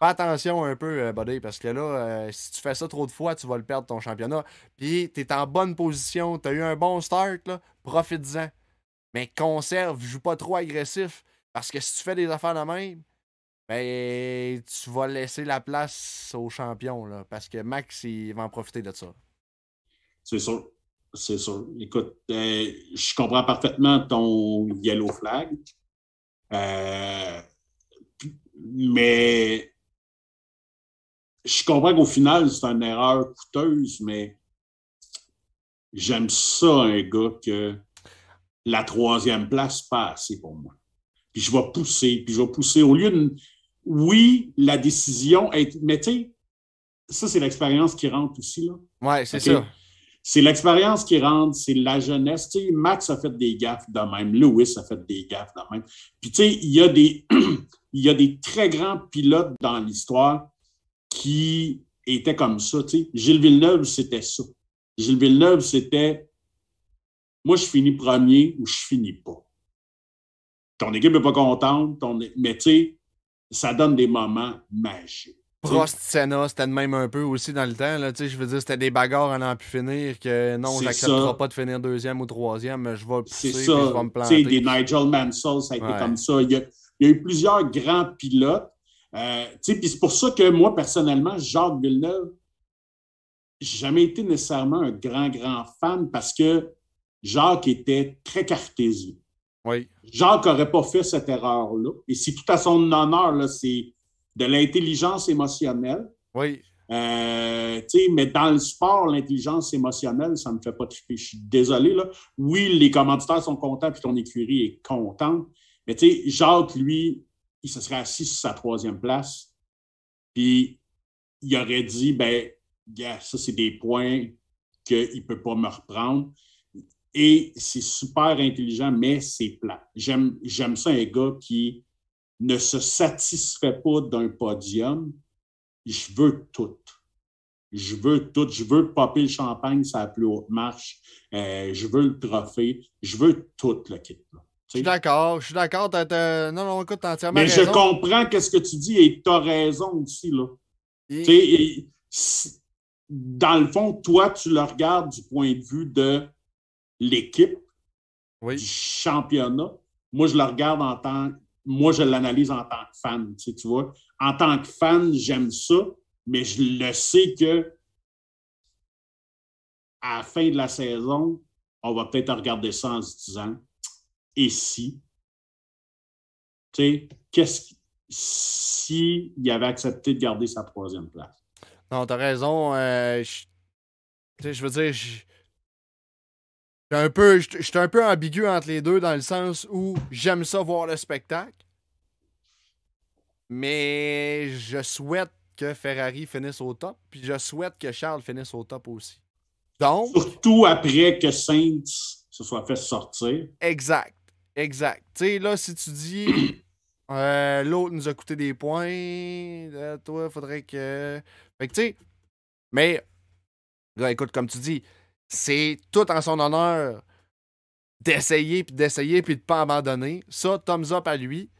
Fais attention un peu, euh, Buddy, parce que là, euh, si tu fais ça trop de fois, tu vas le perdre ton championnat. Puis, tu es en bonne position, tu as eu un bon start, profite-en. Mais conserve, joue pas trop agressif. Parce que si tu fais des affaires de même, ben, tu vas laisser la place au champion, parce que Max, il va en profiter de ça. C'est sûr. C'est sûr. Écoute, euh, je comprends parfaitement ton yellow flag. mais je comprends qu'au final, c'est une erreur coûteuse, mais j'aime ça, un gars, que la troisième place, pas assez pour moi. Puis je vais pousser, puis je vais pousser. Au lieu de. Oui, la décision est. Mais tu sais, ça, c'est l'expérience qui rentre aussi. Là. Ouais, c'est ça. C'est l'expérience qui rentre, c'est la jeunesse. Tu sais, Max a fait des gaffes de même, Lewis a fait des gaffes de même. Puis tu sais, il y a des. (clears throat) il y a des très grands pilotes dans l'histoire qui était comme ça. Gilles Villeneuve, c'était ça. Gilles Villeneuve, c'était moi, je finis premier ou je finis pas. Ton équipe n'est pas contente, ton... mais tu sais, ça donne des moments magiques. Prost, Senna, c'était de même un peu aussi dans le temps. Là, je veux dire, c'était des bagarres à n'en plus finir que non, j'accepterai pas de finir deuxième ou troisième, mais je vais pousser et je vais me planter. Des Nigel Mansell, ça a été comme ça. Il y, a, eu plusieurs grands pilotes. Euh, puis c'est pour ça que moi, personnellement, Jacques Villeneuve, j'ai jamais été nécessairement un grand, grand fan parce que Jacques était très cartésien. Oui. Jacques n'aurait pas fait cette erreur-là. Et c'est tout à son honneur, c'est de l'intelligence émotionnelle. Oui. Euh, mais dans le sport, l'intelligence émotionnelle, ça ne me fait pas triper. Je suis désolé. Là. Oui, les commanditaires sont contents, puis ton écurie est contente. Mais Jacques, lui, il se serait assis sur sa troisième place. Puis il aurait dit ben, ça, c'est des points qu'il ne peut pas me reprendre. Et c'est super intelligent, mais c'est plat. J'aime ça, un gars qui ne se satisfait pas d'un podium. Je veux tout. Je veux tout. Je veux popper le champagne sur la plus haute marche. Euh, je veux le trophée. Je veux tout le kit. Je suis d'accord, je suis d'accord. Non, non, écoute, t'as entièrement Mais je comprends ce que tu dis et tu as raison aussi. Là. dans le fond, toi, tu le regardes du point de vue de l'équipe, du championnat. Moi, je le regarde en tant moi, je l'analyse en tant que fan, tu, vois. En tant que fan, j'aime ça, mais je le sais que à la fin de la saison, on va peut-être regarder ça en se disant et si? Tu sais, qu'est-ce s'il avait accepté de garder sa troisième place? Non, t'as raison. Euh, je, je veux dire, je, un peu, je suis un peu ambigu entre les deux dans le sens où j'aime ça voir le spectacle, mais je souhaite que Ferrari finisse au top, puis je souhaite que Charles finisse au top aussi. Donc. Surtout après que Saints se soit fait sortir. Exact. Exact. Tu sais, là, si tu dis (clears throat) euh, l'autre nous a coûté des points, euh, toi, il faudrait que. Fait que, tu sais. Mais, là, écoute, comme tu dis, c'est tout en son honneur d'essayer, puis d'essayer, puis de pas abandonner. Ça, thumbs up à lui.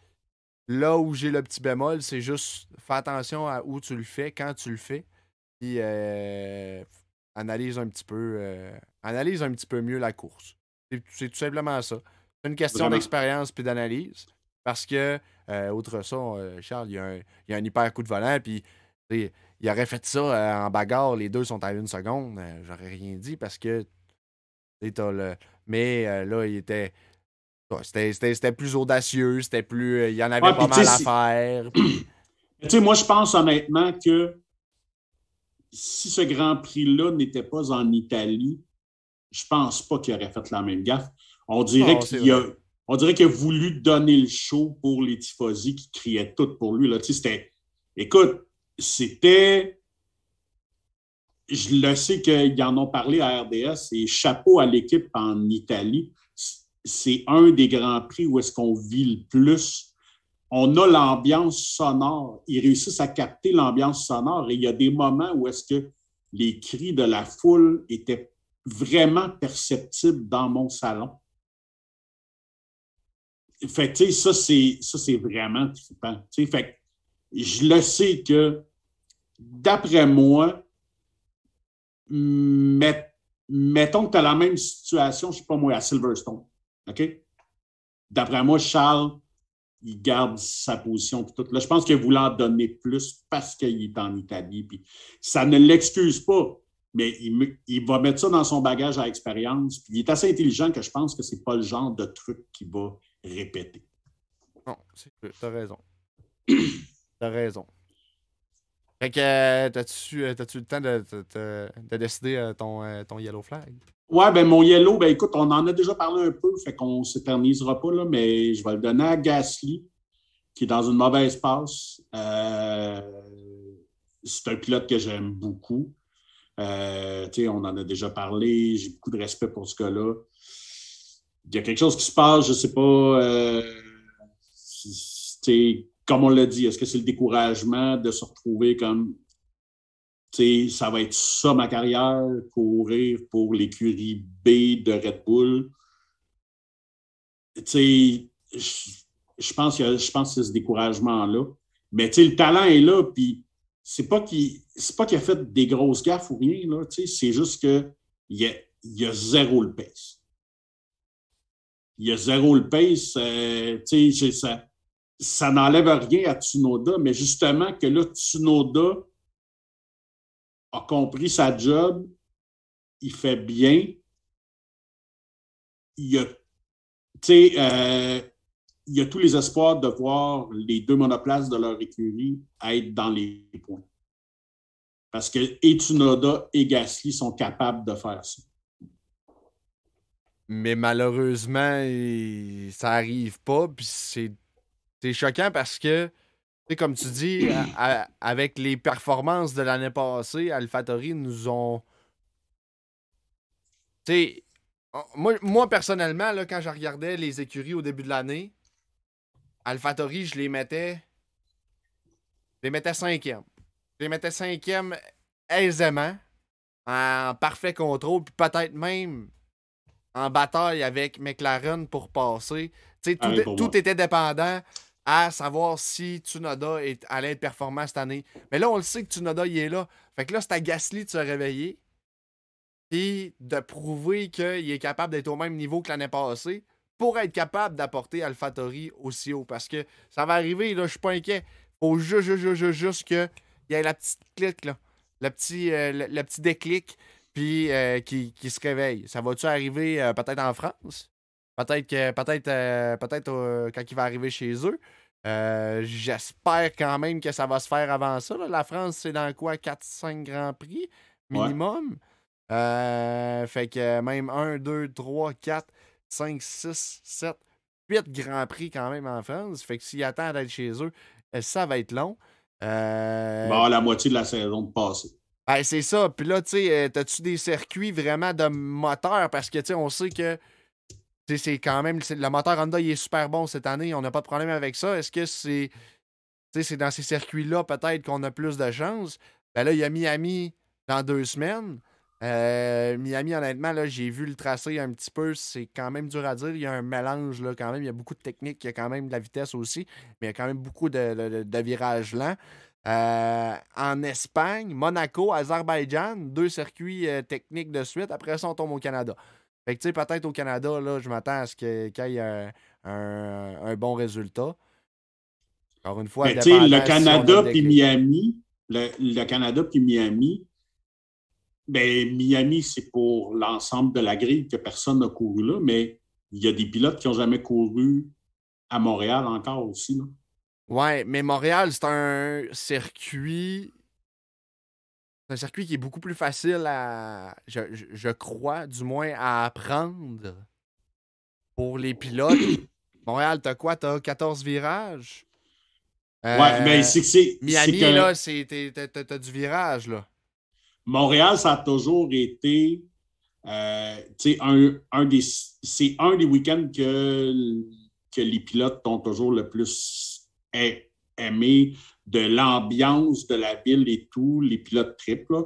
Là où j'ai le petit bémol, c'est juste fais attention à où tu le fais, quand tu le fais. Puis euh, analyse un petit peu euh, analyse un petit peu mieux la course. C'est tout simplement ça. C'est une question d'expérience puis d'analyse. Parce que, euh, outre ça, Charles, il y, a un, il y, a un, hyper coup de volant, puis il aurait fait ça euh, en bagarre, les deux sont à une seconde, euh, j'aurais rien dit parce que. Le... Mais euh, là, il était. C'était plus audacieux, c'était plus. Il y en avait pas mal à faire. (clears throat) Tu sais, moi, je pense honnêtement que si ce Grand Prix-là n'était pas en Italie, je pense pas qu'il aurait fait la même gaffe. On dirait qu'il a. On dirait qu'il a voulu donner le show pour les tifosi qui criaient tout pour lui. Là. C'était. Écoute, c'était. Je le sais qu'ils en ont parlé à RDS et chapeau à l'équipe en Italie. C'est un des grands prix où est-ce qu'on vit le plus. On a l'ambiance sonore. Ils réussissent à capter l'ambiance sonore et il y a des moments où est-ce que les cris de la foule étaient vraiment perceptibles dans mon salon. Fait que, ça, c'est, ça, c'est vraiment trippant. Fait je le sais que d'après moi, mettons que tu as la même situation, je ne sais pas moi, à Silverstone. OK? D'après moi, Charles, il garde sa position. Tout. Là, je pense qu'il voulait en donner plus parce qu'il est en Italie. Puis ça ne l'excuse pas, mais il, va mettre ça dans son bagage à expérience. Puis il est assez intelligent que je pense que ce n'est pas le genre de truc qu'il va répéter. Non, tu as raison. tu as raison. Fait que, euh, t'as-tu, euh, le temps de, de, décider euh, ton, ton yellow flag? Ouais, ben mon yellow, ben écoute, on en a déjà parlé un peu, fait qu'on s'éternisera pas, là, mais je vais le donner à Gasly, qui est dans une mauvaise passe. c'est un pilote que j'aime beaucoup. on en a déjà parlé, j'ai beaucoup de respect pour ce gars-là. Il y a quelque chose qui se passe, je sais pas comme on l'a dit, est-ce que c'est le découragement de se retrouver comme ça va être ça ma carrière, courir pour l'écurie B de Red Bull? Je, pense que que c'est ce découragement-là. Mais le talent est là, puis c'est pas qu'il pas qu'il a fait des grosses gaffes ou rien, c'est juste qu'il y a, y a zéro le pace. Il y a zéro le pace. Euh, ça, ça n'enlève rien à Tsunoda, mais justement que là, Tsunoda a compris sa job, il fait bien. Il y a, euh, a tous les espoirs de voir les deux monoplaces de leur écurie être dans les points. Parce que et Tsunoda et Gasly sont capables de faire ça. Mais malheureusement, ça n'arrive pas. Puis c'est c'est choquant parce que, comme tu dis, (clears throat) avec les performances de l'année passée, AlphaTauri nous ont. Tu moi, moi, personnellement, là, quand je regardais les écuries au début de l'année, AlphaTauri, je les mettais. Je les mettais cinquième. Je les mettais cinquième aisément, en parfait contrôle, puis peut-être même en bataille avec McLaren pour passer. tout, tout était dépendant à savoir si Tsunoda est, allait être performant cette année. Mais là, on le sait que Tsunoda, il est là. Fait que là, c'est à Gasly de se réveiller et de prouver qu'il est capable d'être au même niveau que l'année passée pour être capable d'apporter AlphaTauri aussi haut. Parce que ça va arriver, là, je suis pas inquiet. Faut juste, juste, juste, juste qu'il y ait la petite clique, là. Le petit, euh, le, petit déclic, puis euh, qui, qui, se réveille. Ça va-tu arriver euh, peut-être en France? Peut-être que peut-être euh, peut-être quand il va arriver chez eux. Euh, j'espère quand même que ça va se faire avant ça. La France, c'est dans quoi? 4-5 Grands Prix minimum? fait que même 1, 2, 3, 4, 5, 6, 7, 8 Grands Prix quand même en France. Fait que s'ils attendent d'être chez eux, ça va être long. Bon, la moitié de la saison de passée. Ben, c'est ça. Puis là, tu sais, as-tu des circuits vraiment de moteur? Parce que, tu sais, on sait que c'est quand même. Le moteur Honda, il est super bon cette année. On n'a pas de problème avec ça. Est-ce que c'est. C'est dans ces circuits-là, peut-être qu'on a plus de chance? Ben là, il y a Miami dans deux semaines. Euh, Miami, honnêtement, là, j'ai vu le tracé un petit peu. C'est quand même dur à dire. Il y a un mélange, là, quand même. Il y a beaucoup de technique. Il y a quand même de la vitesse aussi. Mais il y a quand même beaucoup de, virages lents. Euh, en Espagne, Monaco, Azerbaïdjan, deux circuits euh, techniques de suite. Après ça, on tombe au Canada. Fait que, tu sais, peut-être au Canada, là, je m'attends à ce qu'il y ait un, bon résultat. Encore une fois, Mais le Canada puis Miami, le, Canada puis Miami, ben, Miami, c'est pour l'ensemble de la grille que personne n'a couru là, mais il y a des pilotes qui n'ont jamais couru à Montréal encore aussi. Là. Ouais, mais Montréal, c'est un circuit c'est un circuit qui est beaucoup plus facile à, je, crois, du moins à apprendre pour les pilotes. Montréal, t'as quoi? T'as 14 virages? ouais, mais c'est que c'est. Miami, là, t'as du virage, là. Montréal, ça a toujours été. Euh, un, un des, c'est un des week-ends que, que les pilotes ont toujours le plus aimé de l'ambiance de la ville et tout, les pilotes triples.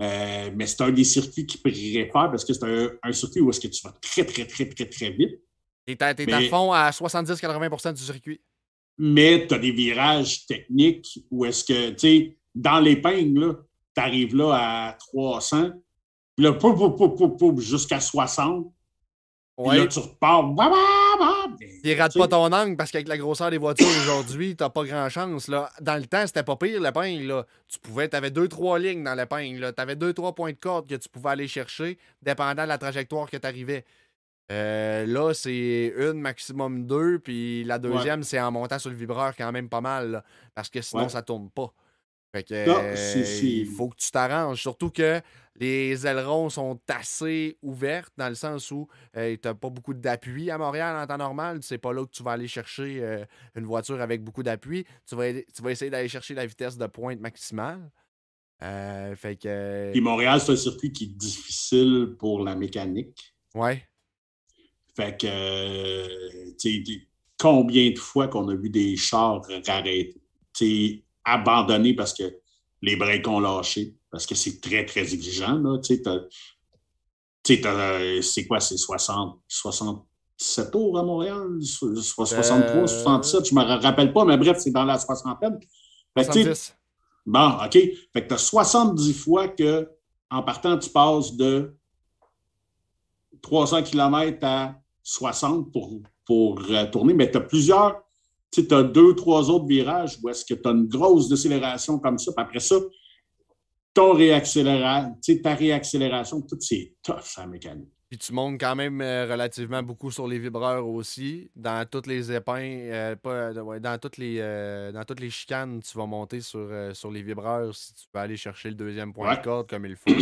Euh, mais c'est un des circuits qui préfère parce que c'est un, circuit où est-ce que tu vas très, très, très, très, très vite. Et t'es à fond à 70-80% du circuit. Mais tu as des virages techniques où est-ce que, tu sais, dans l'épingle, tu arrives là à 300, puis là, jusqu'à 60. Ouais. là, tu repars. Il rate pas ton angle parce qu'avec la grosseur des voitures (coughs) aujourd'hui, t'as pas grand chance. Là. Dans le temps, c'était pas pire l'épingle. Là. Tu pouvais, t'avais deux, trois lignes dans l'épingle. T'avais deux, trois points de corde que tu pouvais aller chercher, dépendant de la trajectoire que t'arrivais. Euh, là, c'est une, maximum deux, puis la deuxième, c'est en montant sur le vibreur quand même pas mal, parce que sinon, ça tourne pas. Fait que, euh, il faut que tu t'arranges. Surtout que les ailerons sont assez ouverts dans le sens où euh, tu n'as pas beaucoup d'appui à Montréal en temps normal. C'est pas là que tu vas aller chercher euh, une voiture avec beaucoup d'appui. Tu vas, tu vas essayer d'aller chercher la vitesse de pointe maximale. fait que... Puis Montréal, c'est un circuit qui est difficile pour la mécanique. Ouais. Fait que, tu sais, combien de fois qu'on a vu des chars arrêtés, abandonnés parce que les breaks ont lâché, parce que c'est très, très exigeant. Tu sais, c'est quoi, c'est 60, 67 tours à Montréal? 63, 67, je ne me rappelle pas, mais bref, c'est dans la soixantaine. 70. Bon, OK. Fait que tu as 70 fois que, en partant, tu passes de 300 km à 60 pour, pour euh, tourner, mais tu as plusieurs, tu as deux, trois autres virages où est-ce que tu as une grosse décélération comme ça. Puis après ça, ton réaccélération, ta réaccélération, tout c'est tough, ça, mécanique. Puis tu montes quand même euh, relativement beaucoup sur les vibreurs aussi. Dans toutes les épins, euh, pas, dans, toutes les, dans toutes les chicanes, tu vas monter sur, sur les vibreurs si tu veux aller chercher le deuxième point de corde comme il faut.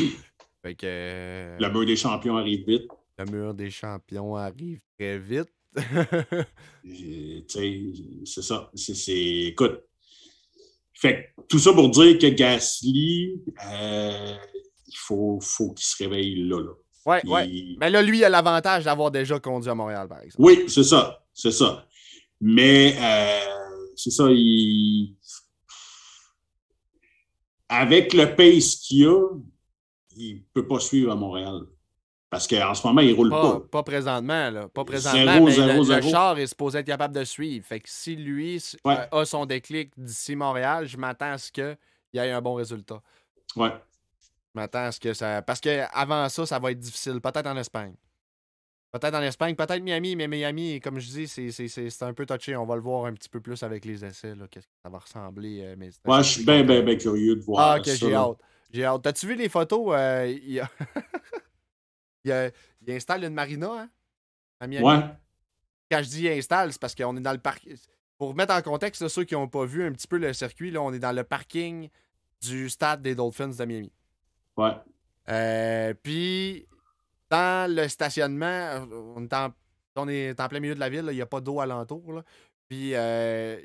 fait que, Le mur des champions arrive vite. Le mur des champions arrive très vite. (laughs) c'est ça. C'est, écoute, fait tout ça pour dire que Gasly, euh, il faut, faut qu'il se réveille là. là. Oui, oui. Mais là, lui, il a l'avantage d'avoir déjà conduit à Montréal, par exemple. Oui, c'est ça. C'est ça. Mais euh, c'est ça, il... avec le pace qu'il a, il ne peut pas suivre à Montréal. Parce qu'en ce moment, il ne roule pas, pas. présentement, là. Pas présentement. mais le, char est supposé être capable de suivre. Fait que si lui euh, a son déclic d'ici Montréal, je m'attends à ce qu'il y ait un bon résultat. Ouais. Je m'attends à ce que ça. Parce qu'avant ça, ça va être difficile. Peut-être en Espagne. Peut-être en Espagne, peut-être Miami, mais Miami, comme je dis, c'est un peu touché. On va le voir un petit peu plus avec les essais. Qu'est-ce que ça va ressembler. Euh, mais ouais, je suis bien, bien, bien curieux de voir. Ah, ok, j'ai hâte. J'ai hâte. T'as-tu vu les photos? Euh, il y a... (laughs) il, installe une marina hein, à Miami. Ouais. Quand je dis installe, c'est parce qu'on est dans le parc. Pour mettre en contexte, ceux qui n'ont pas vu un petit peu le circuit, là, on est dans le parking du stade des Dolphins de Miami. Ouais. Euh, puis, dans le stationnement, on est en, on est en plein milieu de la ville, il n'y a pas d'eau alentour. Là. Puis, euh,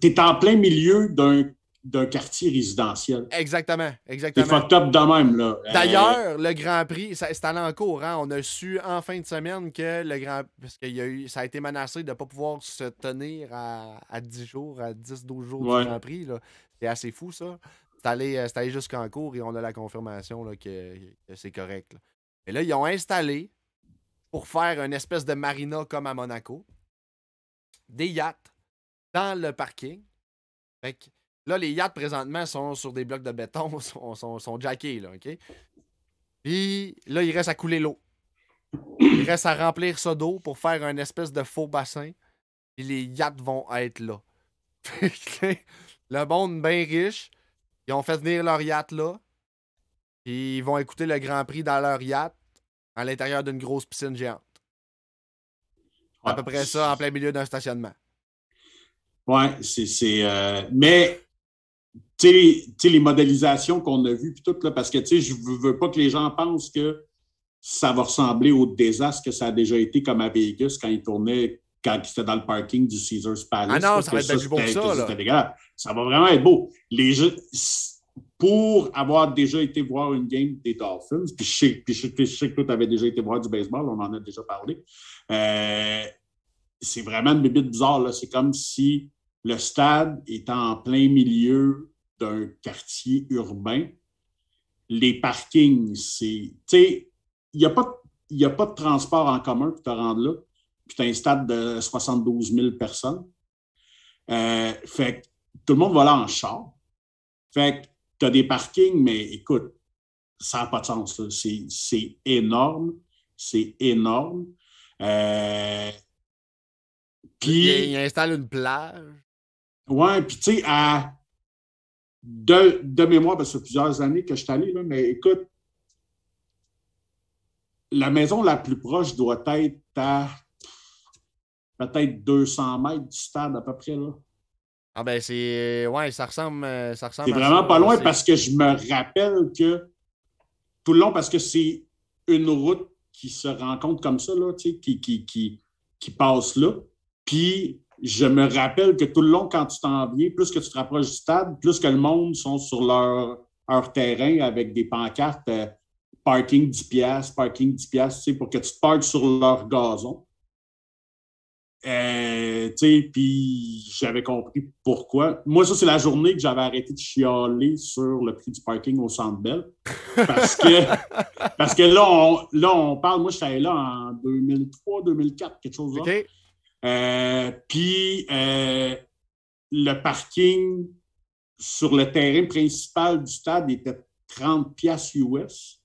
T'es en plein milieu d'un d'un quartier résidentiel. Exactement, exactement. C'est top de même, là. D'ailleurs, le Grand Prix, c'est allé en cours. Hein? On a su en fin de semaine que le Grand parce qu'il y a eu, ça a été menacé de ne pas pouvoir se tenir à, à 10 jours, à 10-12 jours du Grand Prix. C'est assez fou, ça. C'est allé, euh, allé jusqu'en cours et on a la confirmation là, que, c'est correct. Et là, ils ont installé, pour faire une espèce de marina comme à Monaco, des yachts dans le parking. Fait que Là, les yachts présentement sont sur des blocs de béton, (laughs) sont, sont, sont jackés, là, OK? Puis là, il reste à couler l'eau. Il reste à remplir ça d'eau pour faire un espèce de faux bassin. Puis les yachts vont être là. (laughs) le monde bien riche, ils ont fait venir leur yacht là. Puis ils vont écouter le Grand Prix dans leur yacht à l'intérieur d'une grosse piscine géante. À peu près ça en plein milieu d'un stationnement. Ouais, c'est. Euh... Mais tu sais, les modélisations qu'on a vues, puis tout, là, parce que je ne veux pas que les gens pensent que ça va ressembler au désastre que ça a déjà été comme à Vegas quand ils tournaient, quand ils étaient dans le parking du Caesars Palace. Ah non, ça va être plus beau que ça. Ça va vraiment être beau. Les jeux, pour avoir déjà été voir une game des Dolphins, puis je sais, puis je, sais que tu avais déjà été voir du baseball, on en a déjà parlé, euh, c'est vraiment une bébite bizarre. C'est comme si le stade est en plein milieu d'un quartier urbain. Les parkings, c'est. Tu sais, il n'y a, pas, a pas de transport en commun pour te rendre là. Puis tu as un stade de 72 000 personnes. Euh, fait que tout le monde va là en char. Fait que tu as des parkings, mais écoute, ça n'a pas de sens. C'est énorme. C'est énorme. Euh, puis, il, installe une plage. Ouais, puis tu sais, à de, de, mémoire, parce que ça fait plusieurs années que je suis allé, là, mais écoute, la maison la plus proche doit être à peut-être 200 mètres du stade à peu près. Là. Ah ben c'est. Ouais, ça ressemble. Ça ressemble c'est vraiment pas loin parce que je me rappelle que tout le long, parce que c'est une route qui se rencontre comme ça, là, qui, qui, qui, qui passe là. Puis je me rappelle que tout le long, quand tu t'en viens, plus que tu te rapproches du stade, plus que le monde sont sur leur, leur terrain avec des pancartes euh, parking 10 piastres, parking 10 piastres, pour que tu te parques sur leur gazon. Euh, puis j'avais compris pourquoi. Moi, ça, c'est la journée que j'avais arrêté de chialer sur le prix du parking au Centre Bell. Parce que, (laughs) parce que là, on, là, on parle, moi, je suis là en 2003, 2004, quelque chose là. Euh, puis euh, le parking, sur le terrain principal du stade, était 30 pièces US.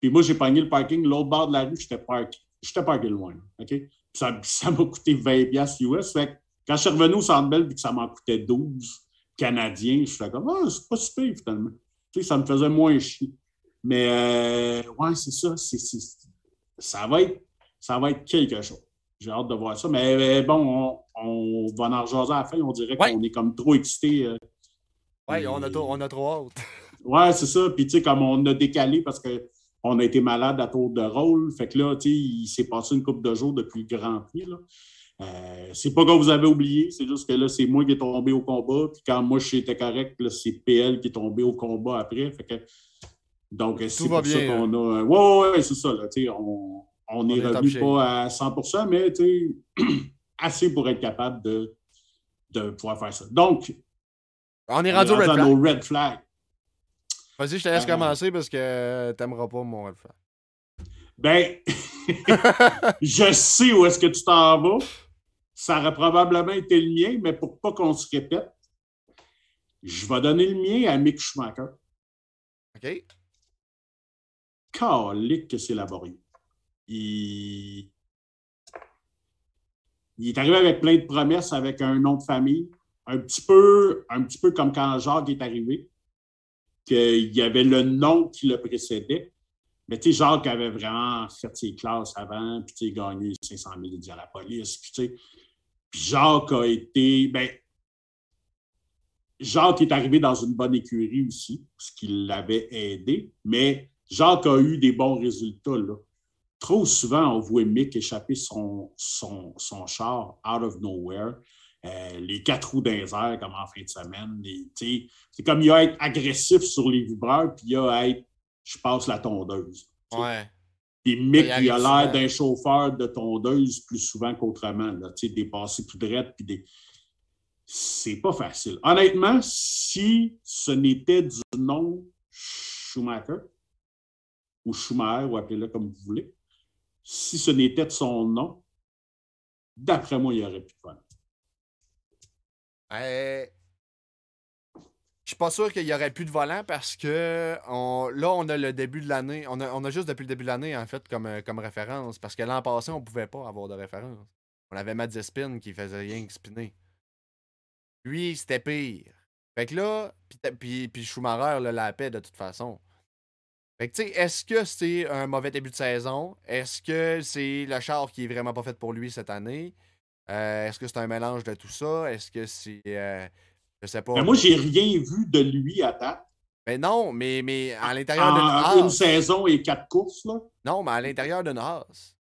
Puis moi, j'ai pogné le parking, l'autre bord de la rue, j'étais parké, j'étais loin. OK? Ça, (laughs) ça m'a coûté 20 pièces US. Fait que quand je suis revenu au Centre Bell, puis que ça m'en coûtait 12 canadiens, je suis comme, ah, c'est pas super finalement. Tu sais, ça me faisait moins chier. Mais, euh, ouais, c'est ça. C'est, ça, va être, ça va être quelque chose. J'ai hâte de voir ça. Mais, bon, on, va en rejaser à la fin. On dirait qu'on est comme trop excité. Euh, oui, on, a on a trop hâte. (laughs) ouais, c'est ça. Puis, tu sais, comme on a décalé parce qu'on a été malade à tour de rôle. Fait que là, tu sais, il s'est passé une couple de jours depuis le Grand Prix. Là. Euh, c'est pas que vous avez oublié, c'est juste que là, c'est moi qui est tombé au combat. Puis quand moi, j'étais correct, c'est PL qui est tombé au combat après. Fait que, donc, c'est pour ça qu'on a. Ouais, ouais, c'est ça. Là, on on n'est revenu pas à 100% mais (clears throat) assez pour être capable de, de pouvoir faire ça. Donc, on est rendu, au red flag. Vas-y, je te laisse euh, commencer parce que tu n'aimeras pas mon red flag. Ben, (laughs) je sais où est-ce que tu t'en vas. Ça aurait probablement été le mien, mais pour pas qu'on se répète, je vais donner le mien à Mick Schumacher. OK. Calique que c'est laborieux. Il... est arrivé avec plein de promesses avec un nom de famille. Un petit peu, un petit peu comme quand Jacques est arrivé, qu'il y avait le nom qui le précédait. Mais tu sais, Jacques avait vraiment fait ses classes avant, puis tu sais, gagné 500 000 à la police. Puis tu sais, Jacques a été. Ben, Jacques est arrivé dans une bonne écurie aussi, ce qui l'avait aidé, mais Jacques a eu des bons résultats. Là. Trop souvent, on voit Mick échapper son, son, son char out of nowhere. Euh, les quatre roues d'un comme en fin de semaine. C'est comme il y a à être agressif sur les vibreurs, puis il y a à être je passe la tondeuse. Ouais. Puis Mick, il a l'air d'un chauffeur de tondeuse plus souvent qu'autrement. Des passés plus drettes, puis des. C'est pas facile. Honnêtement, si ce n'était du nom Schumacher, ou Schumacher, ou appelez-le comme vous voulez, si ce n'était son nom, d'après moi, il y aurait plus de. Euh, je suis pas sûr qu'il y aurait plus de volant parce que là, on a le début de l'année. On a, juste depuis le début de l'année, en fait, comme, euh, comme référence. Parce que l'an passé, on pouvait pas avoir de référence. On avait Matt Spin qui faisait rien que spinner. Lui, c'était pire. Fait que là, puis, Schumacher la paix de toute façon. Fait que tu sais, est-ce que c'est un mauvais début de saison? Est-ce que c'est le char qui est vraiment pas fait pour lui cette année? Euh, est-ce que c'est un mélange de tout ça? Est-ce que c'est. Euh, je sais pas. Mais moi, j'ai rien vu de lui à date. Mais non, mais, mais à l'intérieur d'une Haas. Une saison et quatre courses, là. Non, mais à l'intérieur d'une Haas.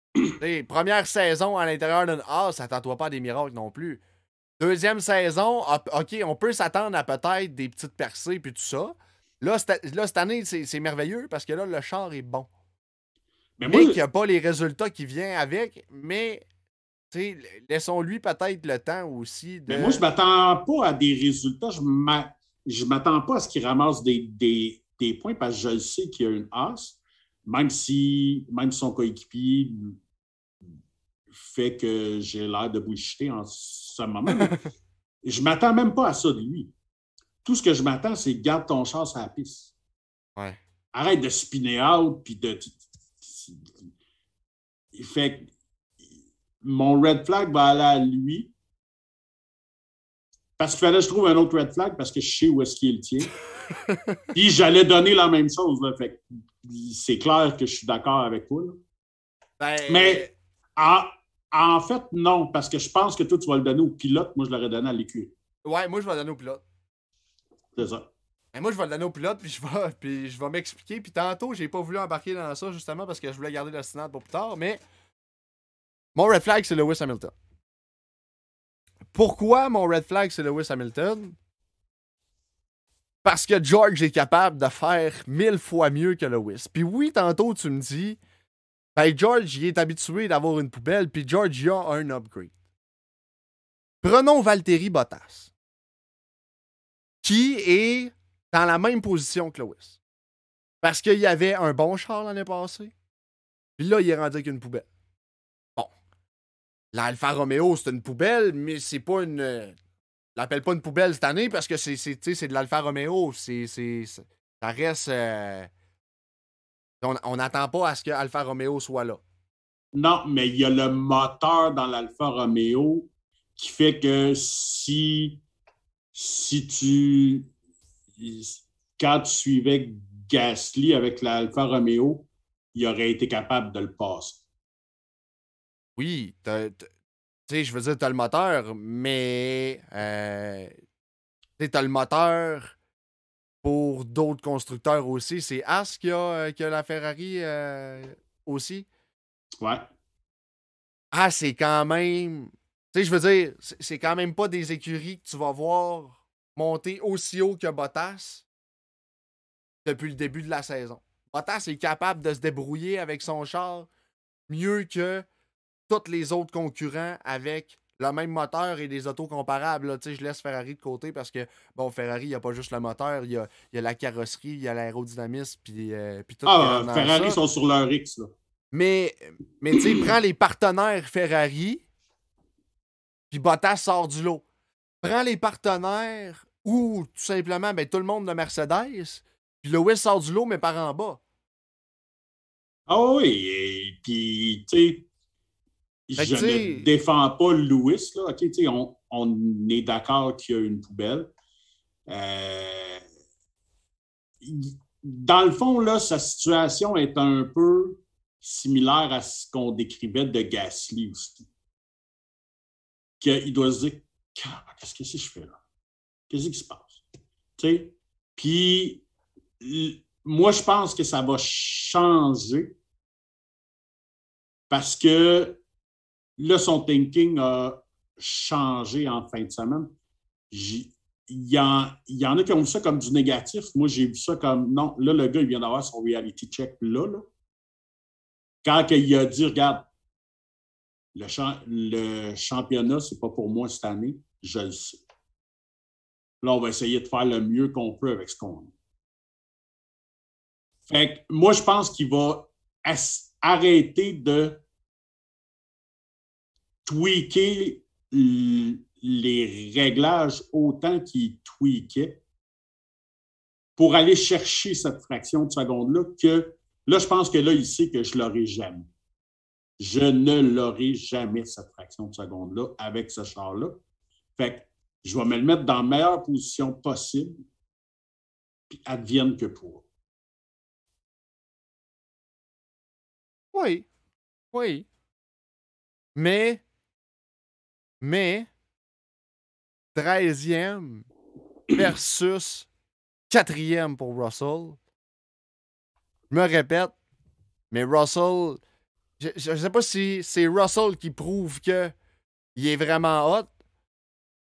première saison à l'intérieur d'une Haas, attends-toi pas à des miracles non plus. Deuxième saison, OK, on peut s'attendre à peut-être des petites percées puis tout ça. Là, cette, année, c'est merveilleux parce que là, le char est bon. Mais moi, il n'y a pas les résultats qui viennent avec, mais laissons-lui peut-être le temps aussi de. Mais moi, je ne m'attends pas à des résultats. Je ne m'attends pas à ce qu'il ramasse des, points parce que je sais qu'il y a une as, même si même son coéquipier fait que j'ai l'air de bullshiter en ce moment. (laughs) je ne m'attends même pas à ça de lui. Tout ce que je m'attends, c'est garde ton char à la piste. Ouais. Arrête de spinner out puis de. Il fait mon red flag va aller à lui. Parce qu'il fallait que je trouve un autre red flag parce que je sais où est-ce qu'il est le tien. (laughs) Puis j'allais donner la même chose. Fait c'est clair que je suis d'accord avec toi. Ben, Mais en, fait, non, parce que je pense que toi, tu vas le donner au pilote. Moi, je l'aurais donné à l'écurie. Ouais, moi, je vais le donner au pilote. C'est ça. Mais moi, je vais le donner au pilote, puis je vais, (laughs) puis je vais m'expliquer. Puis tantôt, j'ai pas voulu embarquer dans ça, justement, parce que je voulais garder la synode pour plus tard. Mais mon red flag, c'est Lewis Hamilton. Pourquoi mon red flag, c'est Lewis Hamilton? Parce que George est capable de faire mille fois mieux que Lewis. Puis oui, tantôt, tu me dis, ben George, il est habitué d'avoir une poubelle, puis George, il a un upgrade. Prenons Valtteri Bottas, qui est dans la même position que Lewis. Parce qu'il y avait un bon char l'année passée, puis là, il est rendu avec une poubelle. L'Alfa Romeo, c'est une poubelle, mais c'est pas une. l'appelle pas une poubelle cette année parce que c'est de l'Alfa Romeo. Ça reste. Euh, on n'attend pas à ce que Alfa Romeo soit là. Non, mais il y a le moteur dans l'Alfa Romeo qui fait que si, si tu. Quand tu suivais Gasly avec l'Alfa Romeo, il aurait été capable de le passer. Oui, tu sais, je veux dire, tu as le moteur, mais euh, tu as le moteur pour d'autres constructeurs aussi. C'est As qui a, euh, qui a la Ferrari euh, aussi? Ouais. Ah, c'est quand même. Tu sais, je veux dire, c'est quand même pas des écuries que tu vas voir monter aussi haut que Bottas depuis le début de la saison. Bottas est capable de se débrouiller avec son char mieux que tous les autres concurrents avec le même moteur et des autos comparables. je laisse Ferrari de côté parce que, bon, Ferrari, il n'y a pas juste le moteur, il y a, la carrosserie, il y a l'aérodynamisme, puis, euh, tout. Ah, Ferrari sont sur leur X, là. Mais, mais tu sais, prends les partenaires Ferrari, puis Bottas sort du lot. Prends les partenaires ou tout simplement, ben, tout le monde de Mercedes, puis Lewis sort du lot, mais par en bas. Ah oui, et puis, tu sais, je ne défends pas Lewis. Là. OK, on, on est d'accord qu'il y a une poubelle. Euh, dans le fond, là, sa situation est un peu similaire à ce qu'on décrivait de Gasly aussi. Qu'il doit se dire Qu'est-ce que je fais là? Qu'est-ce qui se passe? Puis, moi, je pense que ça va changer parce que Là, son thinking a changé en fin de semaine. Il y, en, il y en a qui ont vu ça comme du négatif. Moi, j'ai vu ça comme non. Là, le gars, il vient d'avoir son reality check là. là. Quand il a dit, regarde, le, championnat, c'est pas pour moi cette année, je le sais. Là, on va essayer de faire le mieux qu'on peut avec ce qu'on a. Fait que moi, je pense qu'il va arrêter de tweaker les réglages autant qu'il tweakait pour aller chercher cette fraction de seconde-là que là, je pense que là, il sait que je l'aurai jamais. Je ne l'aurai jamais, cette fraction de seconde-là, avec ce char-là. Fait que je vais me le mettre dans la meilleure position possible, puis advienne que pour. Oui. Oui. Mais mais 13e versus 4e pour Russell. Je me répète, mais Russell, je ne sais pas si c'est Russell qui prouve qu'il est vraiment hot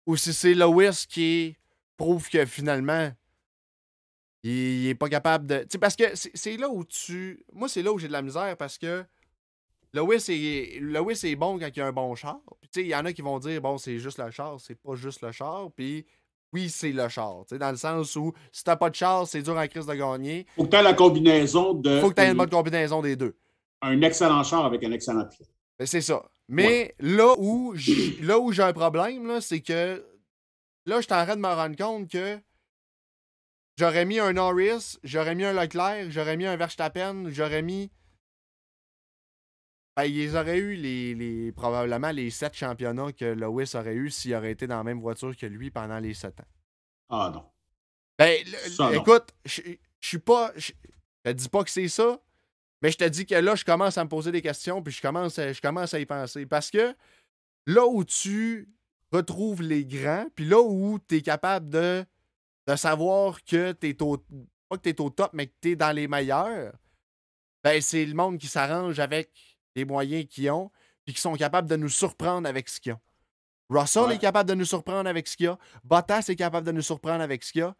ou si c'est Lewis qui prouve que finalement il, n'est pas capable de. Tu sais, parce que c'est là où tu. Moi, c'est là où j'ai de la misère parce que Lewis est, Lewis est bon quand il y a un bon char. il y en a qui vont dire, bon, c'est juste le char, c'est pas juste le char. Puis, oui, c'est le char. Dans le sens où, si t'as pas de char, c'est dur en crise de gagner. Faut que tu la combinaison de. Faut que tu aies une bonne combinaison des deux. Un excellent char avec un excellent pied. Ben, c'est ça. Mais là où là où j'ai un problème, c'est que là, je suis en train de me rendre compte que j'aurais mis un Norris, j'aurais mis un Leclerc, j'aurais mis un Verstappen, j'aurais mis ben, ils auraient eu les, probablement les sept championnats que Lewis aurait eu s'il aurait été dans la même voiture que lui pendant les sept ans. Ah non. Ben, écoute, je suis pas. Je te dis pas que c'est ça, mais je te dis que là, je commence à me poser des questions, puis je commence, à, je commence à y penser. Parce que là où tu retrouves les grands, puis là où tu es capable de, de savoir que tu es au. Pas que tu es au top, mais que tu es dans les meilleurs, ben c'est le monde qui s'arrange avec les moyens qu'ils ont, puis qui sont capables de nous surprendre avec ce qu'ils ont. Russell est capable de nous surprendre avec ce qu'il a. Bottas est capable de nous surprendre avec ce qu'il a.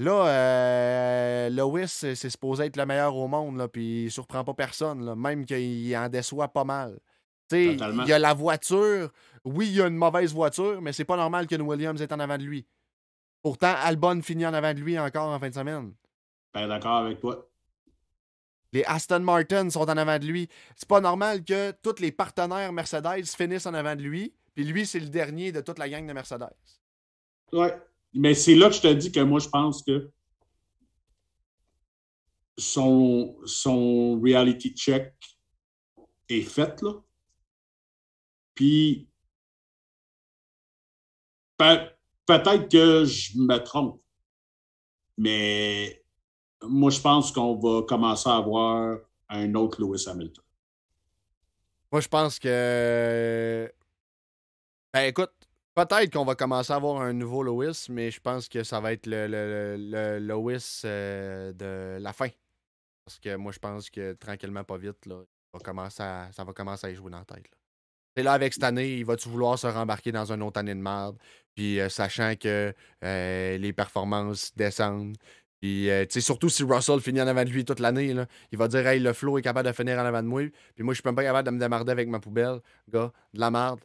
Là, euh, Lewis, c'est supposé être le meilleur au monde, là, puis il surprend pas personne, là, même qu'il en déçoit pas mal. Il y a la voiture. Oui, il y a une mauvaise voiture, mais c'est pas normal que Williams est en avant de lui. Pourtant, Albon finit en avant de lui encore en fin de semaine. Ben, d'accord avec toi. Les Aston Martin sont en avant de lui. C'est pas normal que tous les partenaires Mercedes finissent en avant de lui, puis lui, c'est le dernier de toute la gang de Mercedes. Ouais. Mais c'est là que je te dis que moi, je pense que son, son reality check est fait, là. Puis, peut-être que je me trompe, mais moi, je pense qu'on va commencer à avoir un autre Lewis Hamilton. Moi, je pense que. Ben, écoute, peut-être qu'on va commencer à avoir un nouveau Lewis, mais je pense que ça va être le, le, Lewis euh, de la fin. Parce que moi, je pense que tranquillement, pas vite, là, ça va commencer à y jouer dans la tête. Et là, avec cette année, il va-tu vouloir se rembarquer dans une autre année de merde? Puis, euh, sachant que euh, les performances descendent, puis, tu surtout si Russell finit en avant de lui toute l'année, il va dire, hey, le flow est capable de finir en avant de moi. Puis moi, je suis même pas capable de me démarrer avec ma poubelle, gars, de la merde.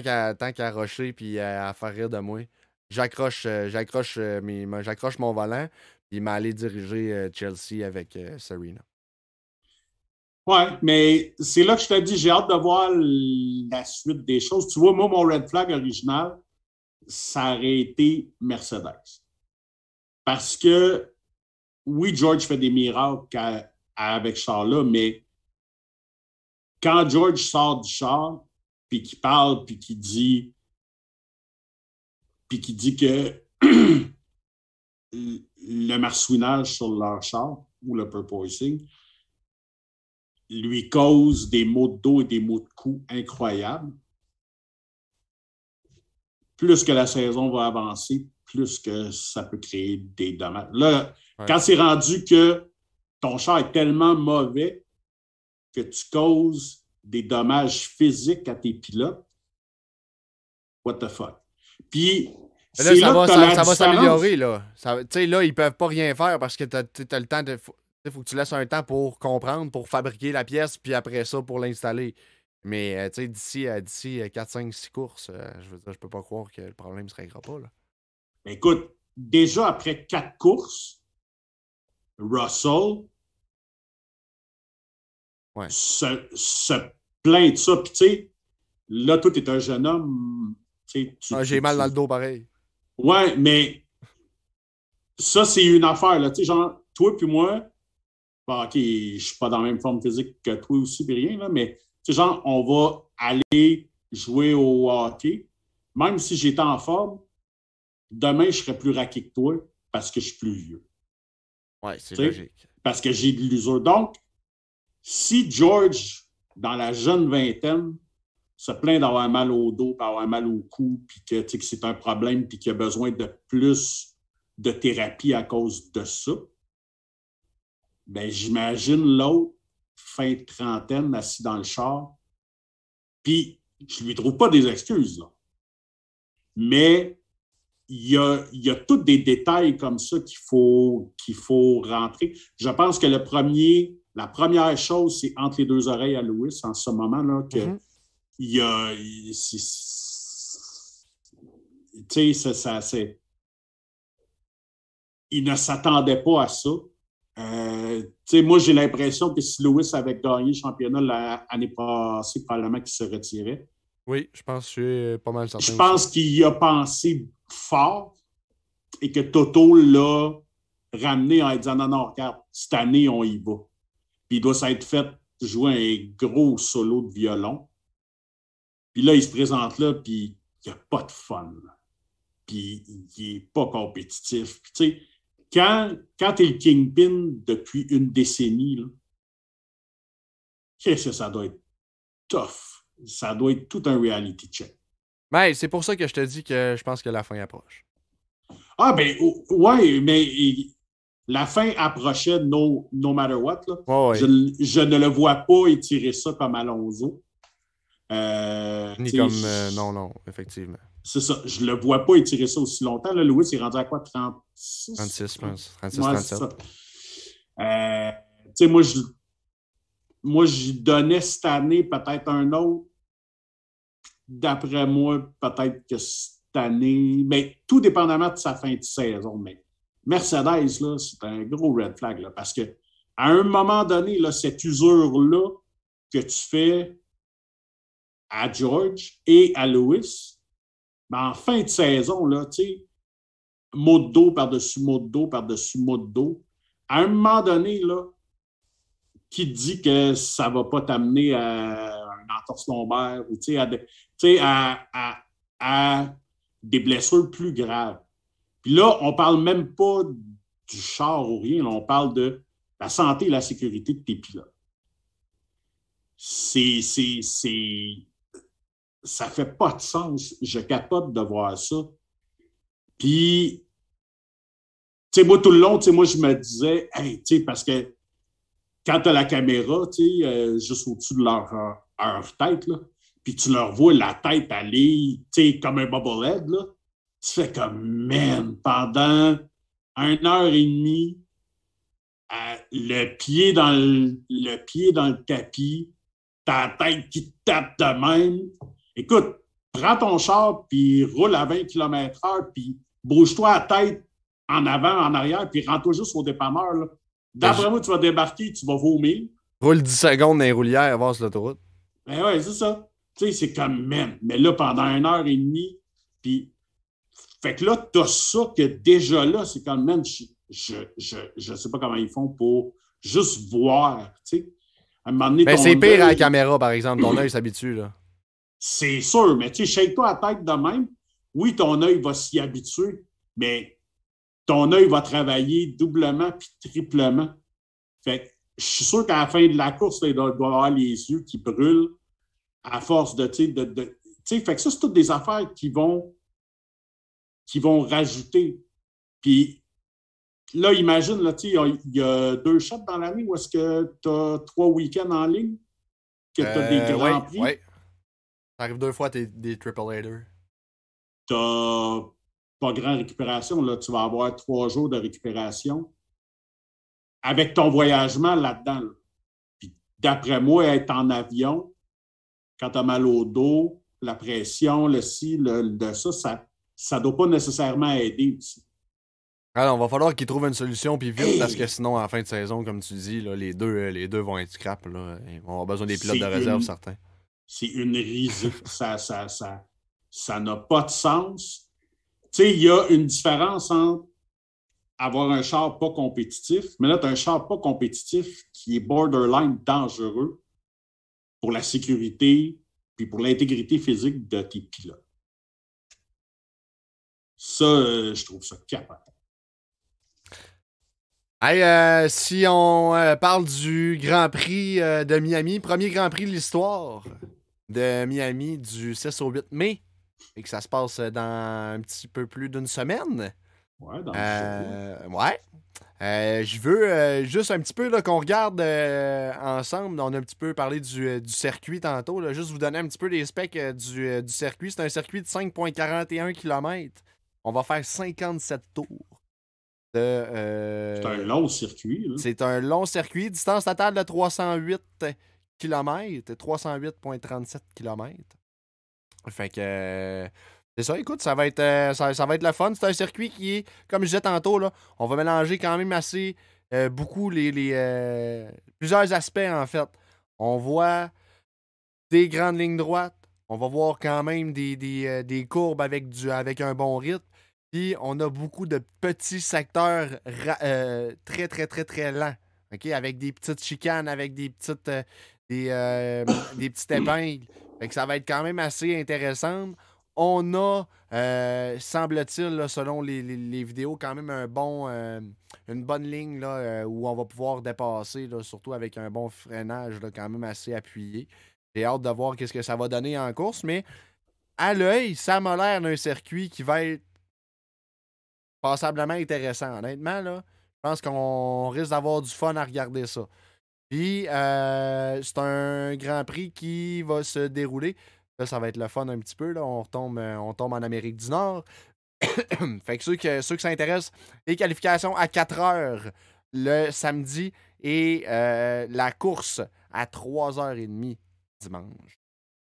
Tant qu'à rocher puis à, faire rire de moi, j'accroche euh, j'accroche euh, j'accroche mon volant, puis il m'a allé diriger Chelsea avec Serena. Ouais, mais c'est là que je te dis, j'ai hâte de voir la suite des choses. Tu vois, moi, mon red flag original, ça aurait été Mercedes. Parce que oui, George fait des miracles avec char-là, mais quand George sort du char, puis qu'il parle, puis qu'il dit, puis qu'il dit que (clears throat) le marsouinage sur leur char ou le purposing lui cause des maux de dos et des maux de cou incroyables. Plus que la saison va avancer, plus que ça peut créer des dommages. Là, quand c'est rendu que ton char est tellement mauvais que tu causes des dommages physiques à tes pilotes, what the fuck? Puis, là, ça, va, ça, va s'améliorer, là. Tu sais, là, ils peuvent pas rien faire parce que tu as, le temps de. Il faut que tu laisses un temps pour comprendre, pour fabriquer la pièce, puis après ça, pour l'installer. Mais euh, tu sais, d'ici, d'ici 4, 5, 6 courses, euh, je veux dire, je peux pas croire que le problème ne se réglera pas. Là. Écoute, déjà après quatre courses, Russell se, plaint de ça. Puis, tu sais, là, toi, es un jeune homme. Ah, j'ai mal dans le dos, pareil. Ouais, mais ça, c'est une affaire. Là. Tu sais, genre, toi puis moi, bon, OK, je suis pas dans la même forme physique que toi aussi, puis rien, là, mais tu sais, genre, on va aller jouer au hockey. Même si j'étais en forme, demain, je serai plus raqué que toi parce que je suis plus vieux. Oui, c'est logique. Parce que j'ai de l'usure. Donc, si George, dans la jeune vingtaine, se plaint d'avoir mal au dos, d'avoir mal au cou, puis que, c'est un problème, puis qu'il a besoin de plus de thérapie à cause de ça, ben, j'imagine l'autre, fin de trentaine, assis dans le char, puis je ne lui trouve pas des excuses. Mais il y a, il y a tous des détails comme ça qu'il faut, qu'il faut rentrer. Je pense que le premier, la première chose, c'est entre les deux oreilles à Louis en ce moment-là que mm-hmm. il y a. Tu sais, ça, c'est. Il ne s'attendait pas à ça. Euh, moi, j'ai l'impression que si Louis avait gagné le championnat l'année passée, probablement qu'il se retirait. Oui, je pense que je suis pas mal certain. Je pense qu'il a pensé fort et que Toto l'a ramené en disant non, non, regarde, cette année, on y va. Puis il doit s'être fait jouer un gros solo de violon. Puis là, il se présente là, puis il n'y a pas de fun. Puis il n'est pas compétitif. Puis tu sais, quand, quand tu es le kingpin depuis une décennie, qu'est-ce que ça doit être tough? Ça doit être tout un reality check. Ben, c'est pour ça que je te dis que je pense que la fin approche. Ah, ben, ouais, mais la fin approchait no, no matter what. Je, ne le vois pas étirer ça comme Alonso. Euh, Ni comme. Euh, non, non, effectivement. C'est ça. Je ne le vois pas étirer ça aussi longtemps. Là, Louis est rendu à quoi? 36 36, je pense. 36, 37. Euh, tu sais, moi, je, moi, je donnais cette année peut-être un autre d'après moi, peut-être que cette année, mais tout dépendamment de sa fin de saison. Mais Mercedes, là, c'est un gros red flag, là, parce que à un moment donné, là, cette usure-là que tu fais à George et à Lewis, ben, en fin de saison, là, mot de dos par-dessus mot de dos par-dessus mot de dos, à un moment donné, là, qui te dit que ça ne va pas t'amener à un entorse lombaire ou à, des blessures plus graves? Puis là, on parle même pas du char ou rien, on parle de la santé et la sécurité de tes pilotes. C'est. Ça fait pas de sens. Je capote de voir ça. Puis, tu sais, moi, tout le long, tu sais, moi, je me disais, hey, tu sais, parce que quand tu as la caméra, tu sais, euh, juste au-dessus de leur, leur tête, là, puis tu leur vois la tête aller, tu sais, comme un bobblehead, là, tu fais comme, man, pendant une heure et demie, le, pied dans le, pied dans le tapis, ta tête qui tape de même. Écoute, prends ton char, puis roule à 20 km/h, puis bouge-toi la tête en avant, en arrière, puis rentre-toi juste au dépanneur. D'après moi, tu vas débarquer, tu vas vomir. Roule 10 secondes dans les roulières, avance l'autoroute. Ben ouais, c'est ça. Tu sais, c'est comme même. Mais là, pendant une heure et demie, puis. Fait que là, t'as ça que déjà là, c'est comme même. Je, je, sais pas comment ils font pour juste voir, tu. À un moment donné, ben, c'est pire à la caméra, par exemple. Ton (clears throat) œil s'habitue, là. C'est sûr, mais tu sais, shake-toi la tête de même. Oui, ton œil va s'y habituer, mais ton œil va travailler doublement puis triplement. Fait je suis sûr qu'à la fin de la course, il doit, avoir les yeux qui brûlent à force de. de, de fait que ça, c'est toutes des affaires qui vont, qui vont rajouter. Puis là, imagine, là, il y, a deux shots dans l'année où est-ce que tu as trois week-ends en ligne, que tu as des euh, grands prix. Ouais. Ça arrive deux fois des, des triple headers. Tu pas grand récupération. Là, tu vas avoir trois jours de récupération avec ton voyagement là-dedans. Puis d'après moi, être en avion, quand tu as mal au dos, la pression, le ci, le, de ça, ça ne doit pas nécessairement aider aussi. Alors, on va falloir qu'ils trouvent une solution puis vite parce que sinon, en fin de saison, comme tu dis, là, les, deux, les deux vont être scrap. Là. Ils vont avoir besoin des pilotes de réserve, certains. C'est une risée. ça n'a ça, ça, ça pas de sens. Tu sais, il y a une différence entre avoir un char pas compétitif, mais là, tu as un char pas compétitif qui est borderline dangereux pour la sécurité puis pour l'intégrité physique de tes pilotes. Ça, euh, je trouve ça capable. Hey, euh, si on euh, parle du Grand Prix de Miami, premier Grand Prix de l'histoire de Miami du 6 au 8 mai, et que ça se passe dans un petit peu plus d'une semaine. Ouais, dans Ouais. Euh, je veux euh, juste un petit peu qu'on regarde ensemble. On a un petit peu parlé du, circuit tantôt. Là, juste vous donner un petit peu les specs du, du, circuit. C'est un circuit de 5,41 km. On va faire 57 tours. c'est un long circuit. C'est un long circuit. Distance totale de 308 km. 308,37 km. Fait que. Euh, c'est ça, écoute, ça va être euh, ça, va être le fun. C'est un circuit qui est, comme je disais tantôt, là, on va mélanger quand même assez euh, beaucoup les, plusieurs aspects en fait. On voit des grandes lignes droites. On va voir quand même des, des, courbes avec, du, avec un bon rythme. On a beaucoup de petits secteurs très, très, très, très lents. Avec des petites chicanes, avec des petites des, des petites épingles ça va être quand même assez intéressant. On a, euh, semble-t-il, selon les, vidéos, quand même un bon, euh, une bonne ligne là, euh, où on va pouvoir dépasser, surtout avec un bon freinage quand même assez appuyé. J'ai hâte de voir ce que ça va donner en course, mais à l'œil, ça m'a l'air d'un circuit qui va être passablement intéressant. Honnêtement, là, je pense qu'on risque d'avoir du fun à regarder ça. Puis, euh, c'est un Grand Prix qui va se dérouler. Là, ça va être le fun un petit peu. Là. On, euh, on tombe en Amérique du Nord. (coughs) fait que ceux, que ceux qui s'intéressent, les qualifications à 4 heures le samedi et euh, la course à 3h30 dimanche.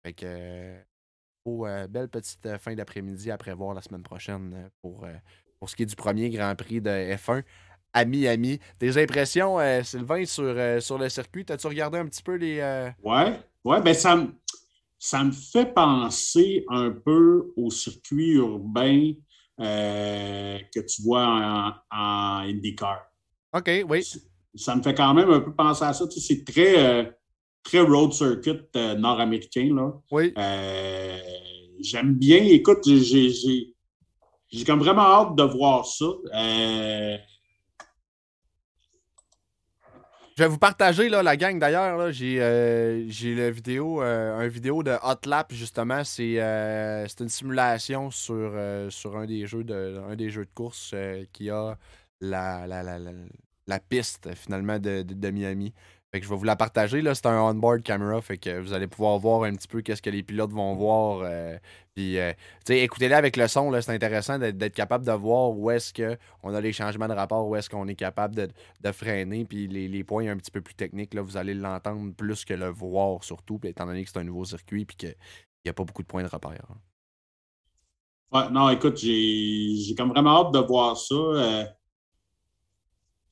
Fait que, belle petite fin d'après-midi à prévoir la semaine prochaine pour, pour ce qui est du premier Grand Prix de F1 à Miami. Tes impressions, Sylvain, sur, sur le circuit, as-tu regardé un petit peu les. Ouais, ouais, ben ça me. ça me fait penser un peu au circuit urbain euh, que tu vois en, en, IndyCar. OK, oui. Ça me fait quand même un peu penser à ça. Tu sais, c'est très, euh, très road circuit euh, nord-américain. Là. Oui. J'aime bien. Écoute, j'ai comme vraiment hâte de voir ça. Je vais vous partager là, la gang d'ailleurs. J'ai euh, la vidéo, euh, un vidéo de Hot Lap justement. C'est euh, une simulation sur, euh, sur un des jeux de un des jeux de course qui a la, la, la, la, piste finalement de, de Miami. Fait que je vais vous la partager. Là, c'est un on-board camera. Fait que vous allez pouvoir voir un petit peu qu'est-ce que les pilotes vont voir. Euh, puis, euh, écoutez-les avec le son. C'est intéressant d'être capable de voir où est-ce qu'on a les changements de rapport, où est-ce qu'on est capable de, freiner. Puis les, les, points un petit peu plus techniques, là, vous allez l'entendre plus que le voir, surtout. étant donné que c'est un nouveau circuit puis qu'il n'y a pas beaucoup de points de repère. Ouais, non, écoute, j'ai comme vraiment hâte de voir ça. Euh,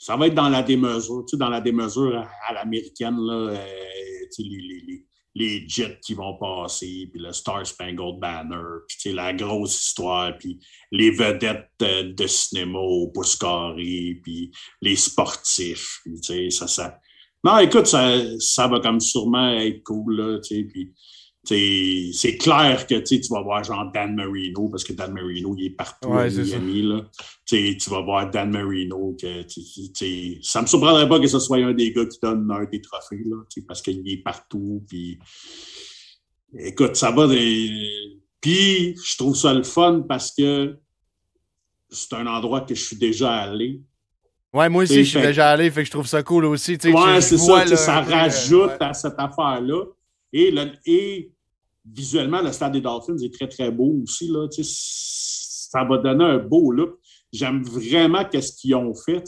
ça va être dans la démesure, tu sais, dans la démesure à, l'américaine, là, euh, tu sais, les, les, les, jets qui vont passer, puis le Star Spangled Banner, puis tu sais, la grosse histoire, puis les vedettes de, cinéma au pouce carré, puis les sportifs, puis tu sais, ça, ça... Non, écoute, ça, ça va comme sûrement être cool, là, tu sais, puis c'est clair que tu vas voir genre Dan Marino, parce que Dan Marino, il est partout ouais, Miami. Là. Tu vas voir Dan Marino. Que, ça ne me surprendrait pas que ce soit un des gars qui donne un des trophées, là, parce qu'il est partout. Puis, écoute, ça va. Des... Puis, je trouve ça le fun parce que c'est un endroit que je suis déjà allé. Ouais, moi aussi, je suis déjà allé, fait que je trouve ça cool aussi. Ouais, c'est ça, ça rajoute à cette affaire-là. Et, le, et visuellement, le stade des Dolphins est très, très beau aussi. Là, ça va donner un beau look. J'aime vraiment ce qu'ils ont fait.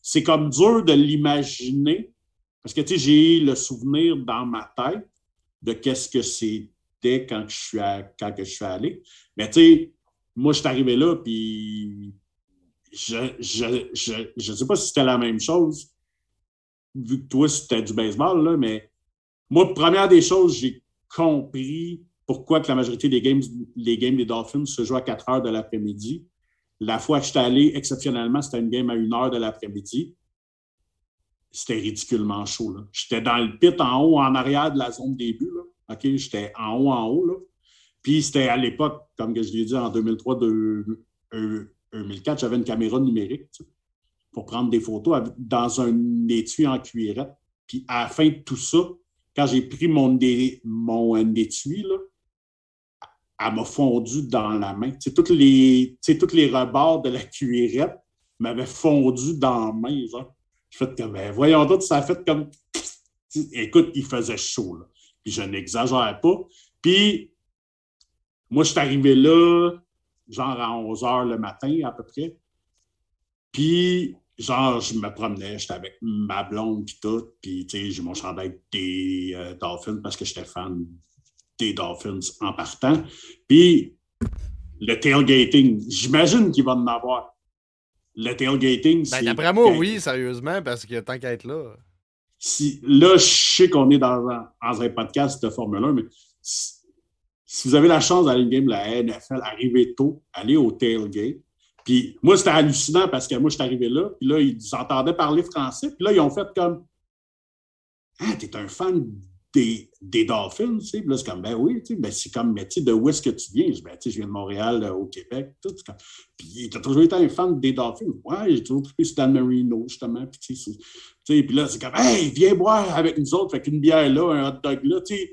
C'est comme dur de l'imaginer parce que j'ai le souvenir dans ma tête de qu'est-ce que c'était quand je suis quand je suis allé. Mais tu sais, moi, je suis arrivé là, puis je ne sais pas si c'était la même chose, vu que toi, c'était du baseball, là, mais moi, première des choses, j'ai compris pourquoi que la majorité des games, les games des Dolphins se jouent à 4 heures de l'après-midi. La fois que j'étais allé, exceptionnellement, c'était une game à 1 heure de l'après-midi. C'était ridiculement chaud. J'étais dans le pit en haut, en arrière de la zone début. J'étais en haut, en haut. Là. Puis c'était à l'époque, comme je l'ai dit, en 2003, 2004, j'avais une caméra numérique pour prendre des photos dans un étui en cuirette. Puis à la fin de tout ça, quand j'ai pris mon, mon étui, là, elle m'a fondu dans la main. Toutes les rebords de la cuirette m'avaient fondu dans la main. Genre. Je fais comme, ben, voyons d'autres, ça a fait comme. Écoute, il faisait chaud. Là. Puis je n'exagère pas. Puis, moi, je suis arrivé là, genre à 11 h le matin à peu près. Puis, genre, je me promenais, j'étais avec ma blonde puis tout, puis tu sais, j'ai mon chandail des euh, Dolphins parce que j'étais fan des Dolphins en partant. Puis le tailgating, j'imagine qu'il va en avoir. Le tailgating, ben, c'est... D'après moi, oui, sérieusement, parce que tant qu'à être là... Si, là, je sais qu'on est dans un, dans un, podcast de Formule 1, mais si, si vous avez la chance d'aller une game de la NFL, arrivez tôt, allez au tailgate, puis moi, c'était hallucinant parce que moi, je suis arrivé là, puis là, ils entendaient parler français, puis là, ils ont fait comme Ah, t'es un fan des, des Dolphins, tu sais. Puis là, c'est comme, ben oui, tu sais, ben c'est comme, mais tu sais, de où est-ce que tu viens? Je ben, tu sais, je viens de Montréal, euh, au Québec, tout. Comme... Puis t'as toujours été un fan des Dolphins. Ouais, j'ai toujours sur Dan Marino, justement. Puis tu sais, puis là, c'est comme, hey, viens boire avec nous autres, fait qu'une bière là, un hot dog là, tu sais.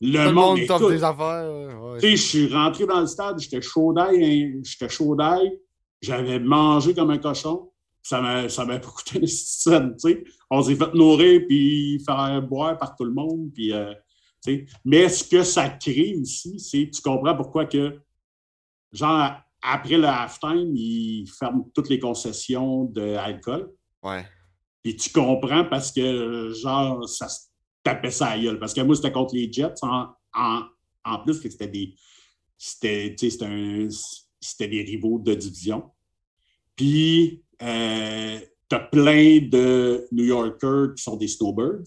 Le, monde, monde des affaires. Ouais, tu sais, je suis rentré dans le stade, j'étais chaud d'ail, hein, j'étais chaud d'ail. J'avais mangé comme un cochon. Ça m'a, ça m'a (laughs) coûté une scène, tu sais. On s'est fait nourrir puis faire boire par tout le monde. Puis, euh, Mais ce que ça crée aussi, c'est tu comprends pourquoi que, genre, après le halftime, ils ferment toutes les concessions d'alcool. Ouais. Puis tu comprends parce que, genre, ça se tapait ça à gueule. Parce que moi, c'était contre les Jets. En, en, en plus, c'était des. C'était, c'était un c'était des rivaux de division. Puis, euh, tu as plein de New Yorkers qui sont des snowbirds.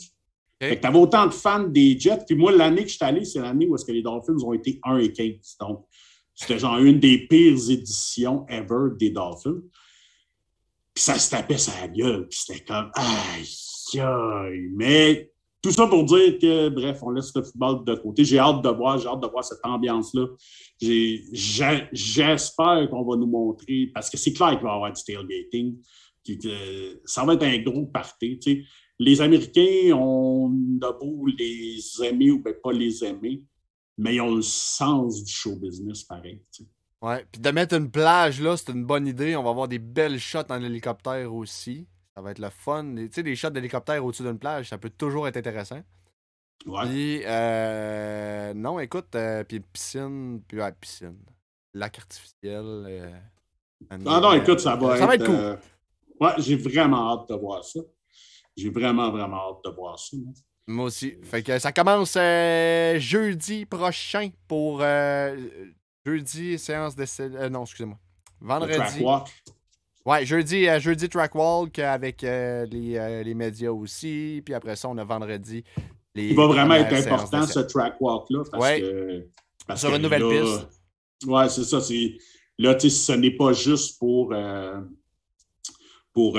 Fait que t'avais autant de fans des Jets. Puis moi, l'année que je suis allé, c'est l'année où est-ce que les Dolphins ont été 1 et 15. Donc, c'était genre une des pires éditions ever des Dolphins. Puis ça se tapait sa gueule. Puis c'était comme, aïe, aïe. Mais tout ça pour dire que, bref, on laisse le football de côté. J'ai hâte de voir, j'ai hâte de voir cette ambiance-là. J'espère qu'on va nous montrer, parce que c'est clair qu'il va y avoir du tailgating. Ça va être un gros party. Les Américains, on a beau les aimer ou pas les aimer, mais ils ont le sens du show business pareil. Tu sais. Ouais, puis de mettre une plage là, c'est une bonne idée. On va avoir des belles shots en hélicoptère aussi. Ça va être le fun. Tu sais, des shots d'hélicoptère au-dessus d'une plage, ça peut toujours être intéressant. Ouais. Puis, euh, non, écoute, euh, puis piscine, puis ouais, piscine. Lac artificiel. Euh, non, non, écoute, ça va, ça va être cool. euh, ouais, j'ai vraiment hâte de voir ça. J'ai vraiment, vraiment hâte de voir ça. moi. Moi aussi. Fait que ça commence euh, jeudi prochain pour. euh, jeudi, séance de. euh, non, excusez-moi. Vendredi. Ouais, jeudi, euh, jeudi track walk avec euh, les, euh, les médias aussi. Puis après ça, on a vendredi. Les Il va vraiment être important, ce track walk-là. Parce Ouais. que, parce Sur que une nouvelle là- piste. Ouais, c'est ça. c'est- Là, tu sais, ce n'est pas juste pour, pour,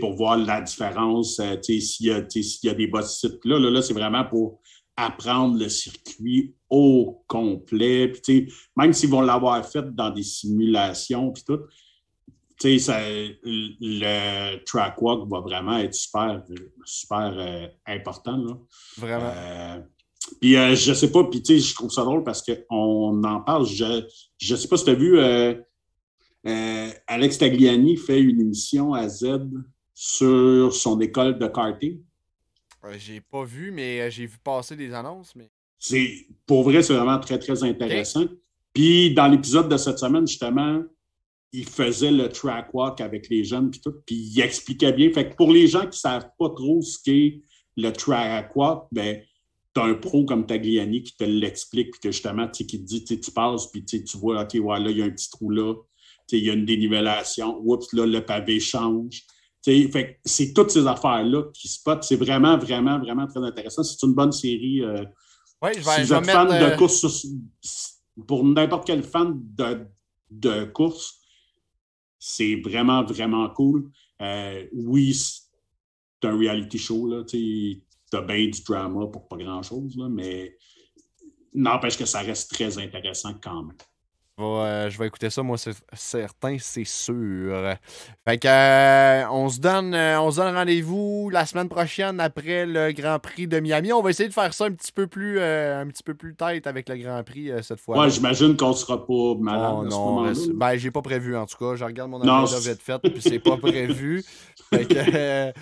pour voir la différence, tu sais, s'il y, a- y des bas sites. Là, là, là c'est vraiment pour apprendre le circuit au complet. Puis, même s'ils vont l'avoir fait dans des simulations, puis tout, tu sais, ça- le track walk va vraiment être super, super euh, important. Là. Vraiment. Euh, puis euh, je sais pas, puis tu sais, je trouve ça drôle parce qu'on en parle. Je, je sais pas si tu as vu, euh, Alex Tagliani fait une émission à Z sur son école de karting. J'ai pas vu, mais j'ai vu passer des annonces. Mais... Pour vrai, c'est vraiment très, très intéressant. Puis dans l'épisode de cette semaine, justement, il faisait le track walk avec les jeunes, puis tout, puis il expliquait bien. Fait que pour les gens qui savent pas trop ce qu'est le track walk, ben, tu as un pro comme Tagliani qui te l'explique, puis que justement, qui te dit, tu passes, puis tu vois, OK, ouais, là, il y a un petit trou là, il y a une dénivellation, oups, là, le pavé change. Fait c'est toutes ces affaires-là qui spotent. C'est vraiment, vraiment, vraiment très intéressant. C'est une bonne série. euh, Ouais, je vais, si vous êtes mettre. fan euh, de course, sur- pour n'importe quel fan de, de course, c'est vraiment, vraiment cool. Euh, oui, c'est un reality show, là, tu as bien du drama pour pas grand-chose, mais n'empêche que ça reste très intéressant quand même. Je vais, euh, je vais écouter ça, moi, c'est certain, c'est sûr. Fait que, euh, on se donne, euh, on se donne rendez-vous la semaine prochaine après le Grand Prix de Miami. On va essayer de faire ça un petit peu plus, un petit peu plus tête avec le Grand Prix cette fois. Ouais, j'imagine qu'on sera pas malade Oh à ce moment-là. ben j'ai pas prévu en tout cas. Je regarde mon agenda vite fait, puis c'est pas (laughs) prévu. Fait que,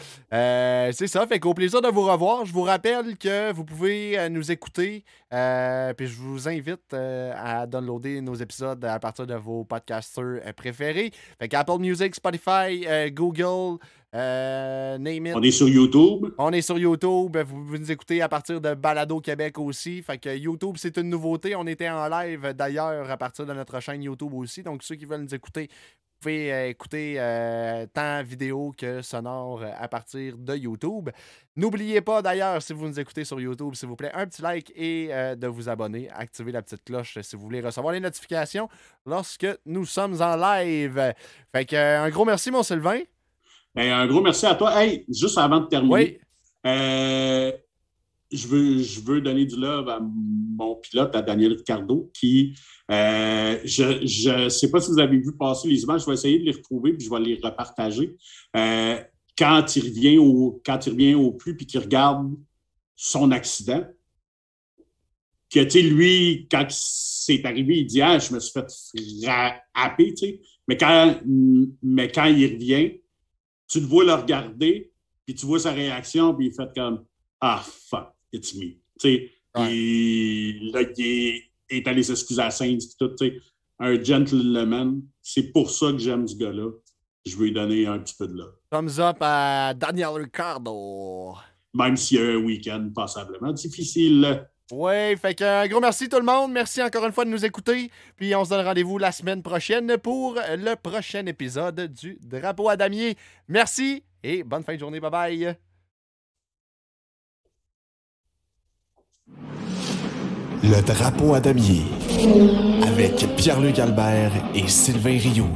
c'est ça. Fait qu'au plaisir de vous revoir. Je vous rappelle que vous pouvez nous écouter. puis je vous invite à downloader nos épisodes à partir de vos podcasters euh, préférés. Fait qu'Apple Music, Spotify, euh, Google, euh, name it. On est sur YouTube. On est sur YouTube. Vous pouvez nous écouter à partir de Balado Québec aussi. Fait que YouTube, c'est une nouveauté. On était en live d'ailleurs à partir de notre chaîne YouTube aussi. Donc, ceux qui veulent nous écouter, vous pouvez euh, écouter euh, tant vidéo que sonore euh, à partir de YouTube. N'oubliez pas d'ailleurs, si vous nous écoutez sur YouTube, s'il vous plaît, un petit like et de vous abonner. Activez la petite cloche si vous voulez recevoir les notifications lorsque nous sommes en live. Fait que, un gros merci, mon Sylvain. Ben, un gros merci à toi. Hey, juste avant de terminer, Oui. Je, veux, je veux donner du love à mon pilote, à Daniel Ricardo, qui, euh, je ne sais pas si vous avez vu passer les images, je vais essayer de les retrouver puis je vais les repartager. Euh, quand, il revient au, quand il revient au plus puis qu'il regarde son accident, que, lui, quand c'est arrivé, il dit Ah, je me suis fait happer. Mais quand, mais quand il revient, tu le vois le regarder, puis tu vois sa réaction, puis il fait comme Ah, fuck, it's me. Tu sais, là, il est, allé s'excuser à Saints, tout, tu sais. Un gentleman, c'est pour ça que j'aime ce gars-là. Je veux lui donner un petit peu de là. Thumbs up à Daniel Ricardo. Même s'il y a un week-end passablement difficile. Ouais, fait que un gros merci tout le monde. Merci encore une fois de nous écouter. Puis on se donne rendez-vous la semaine prochaine pour le prochain épisode du Drapeau à damier. Merci et bonne fin de journée. Bye bye. Le drapeau à damier avec Pierre-Luc Albert et Sylvain Rioux.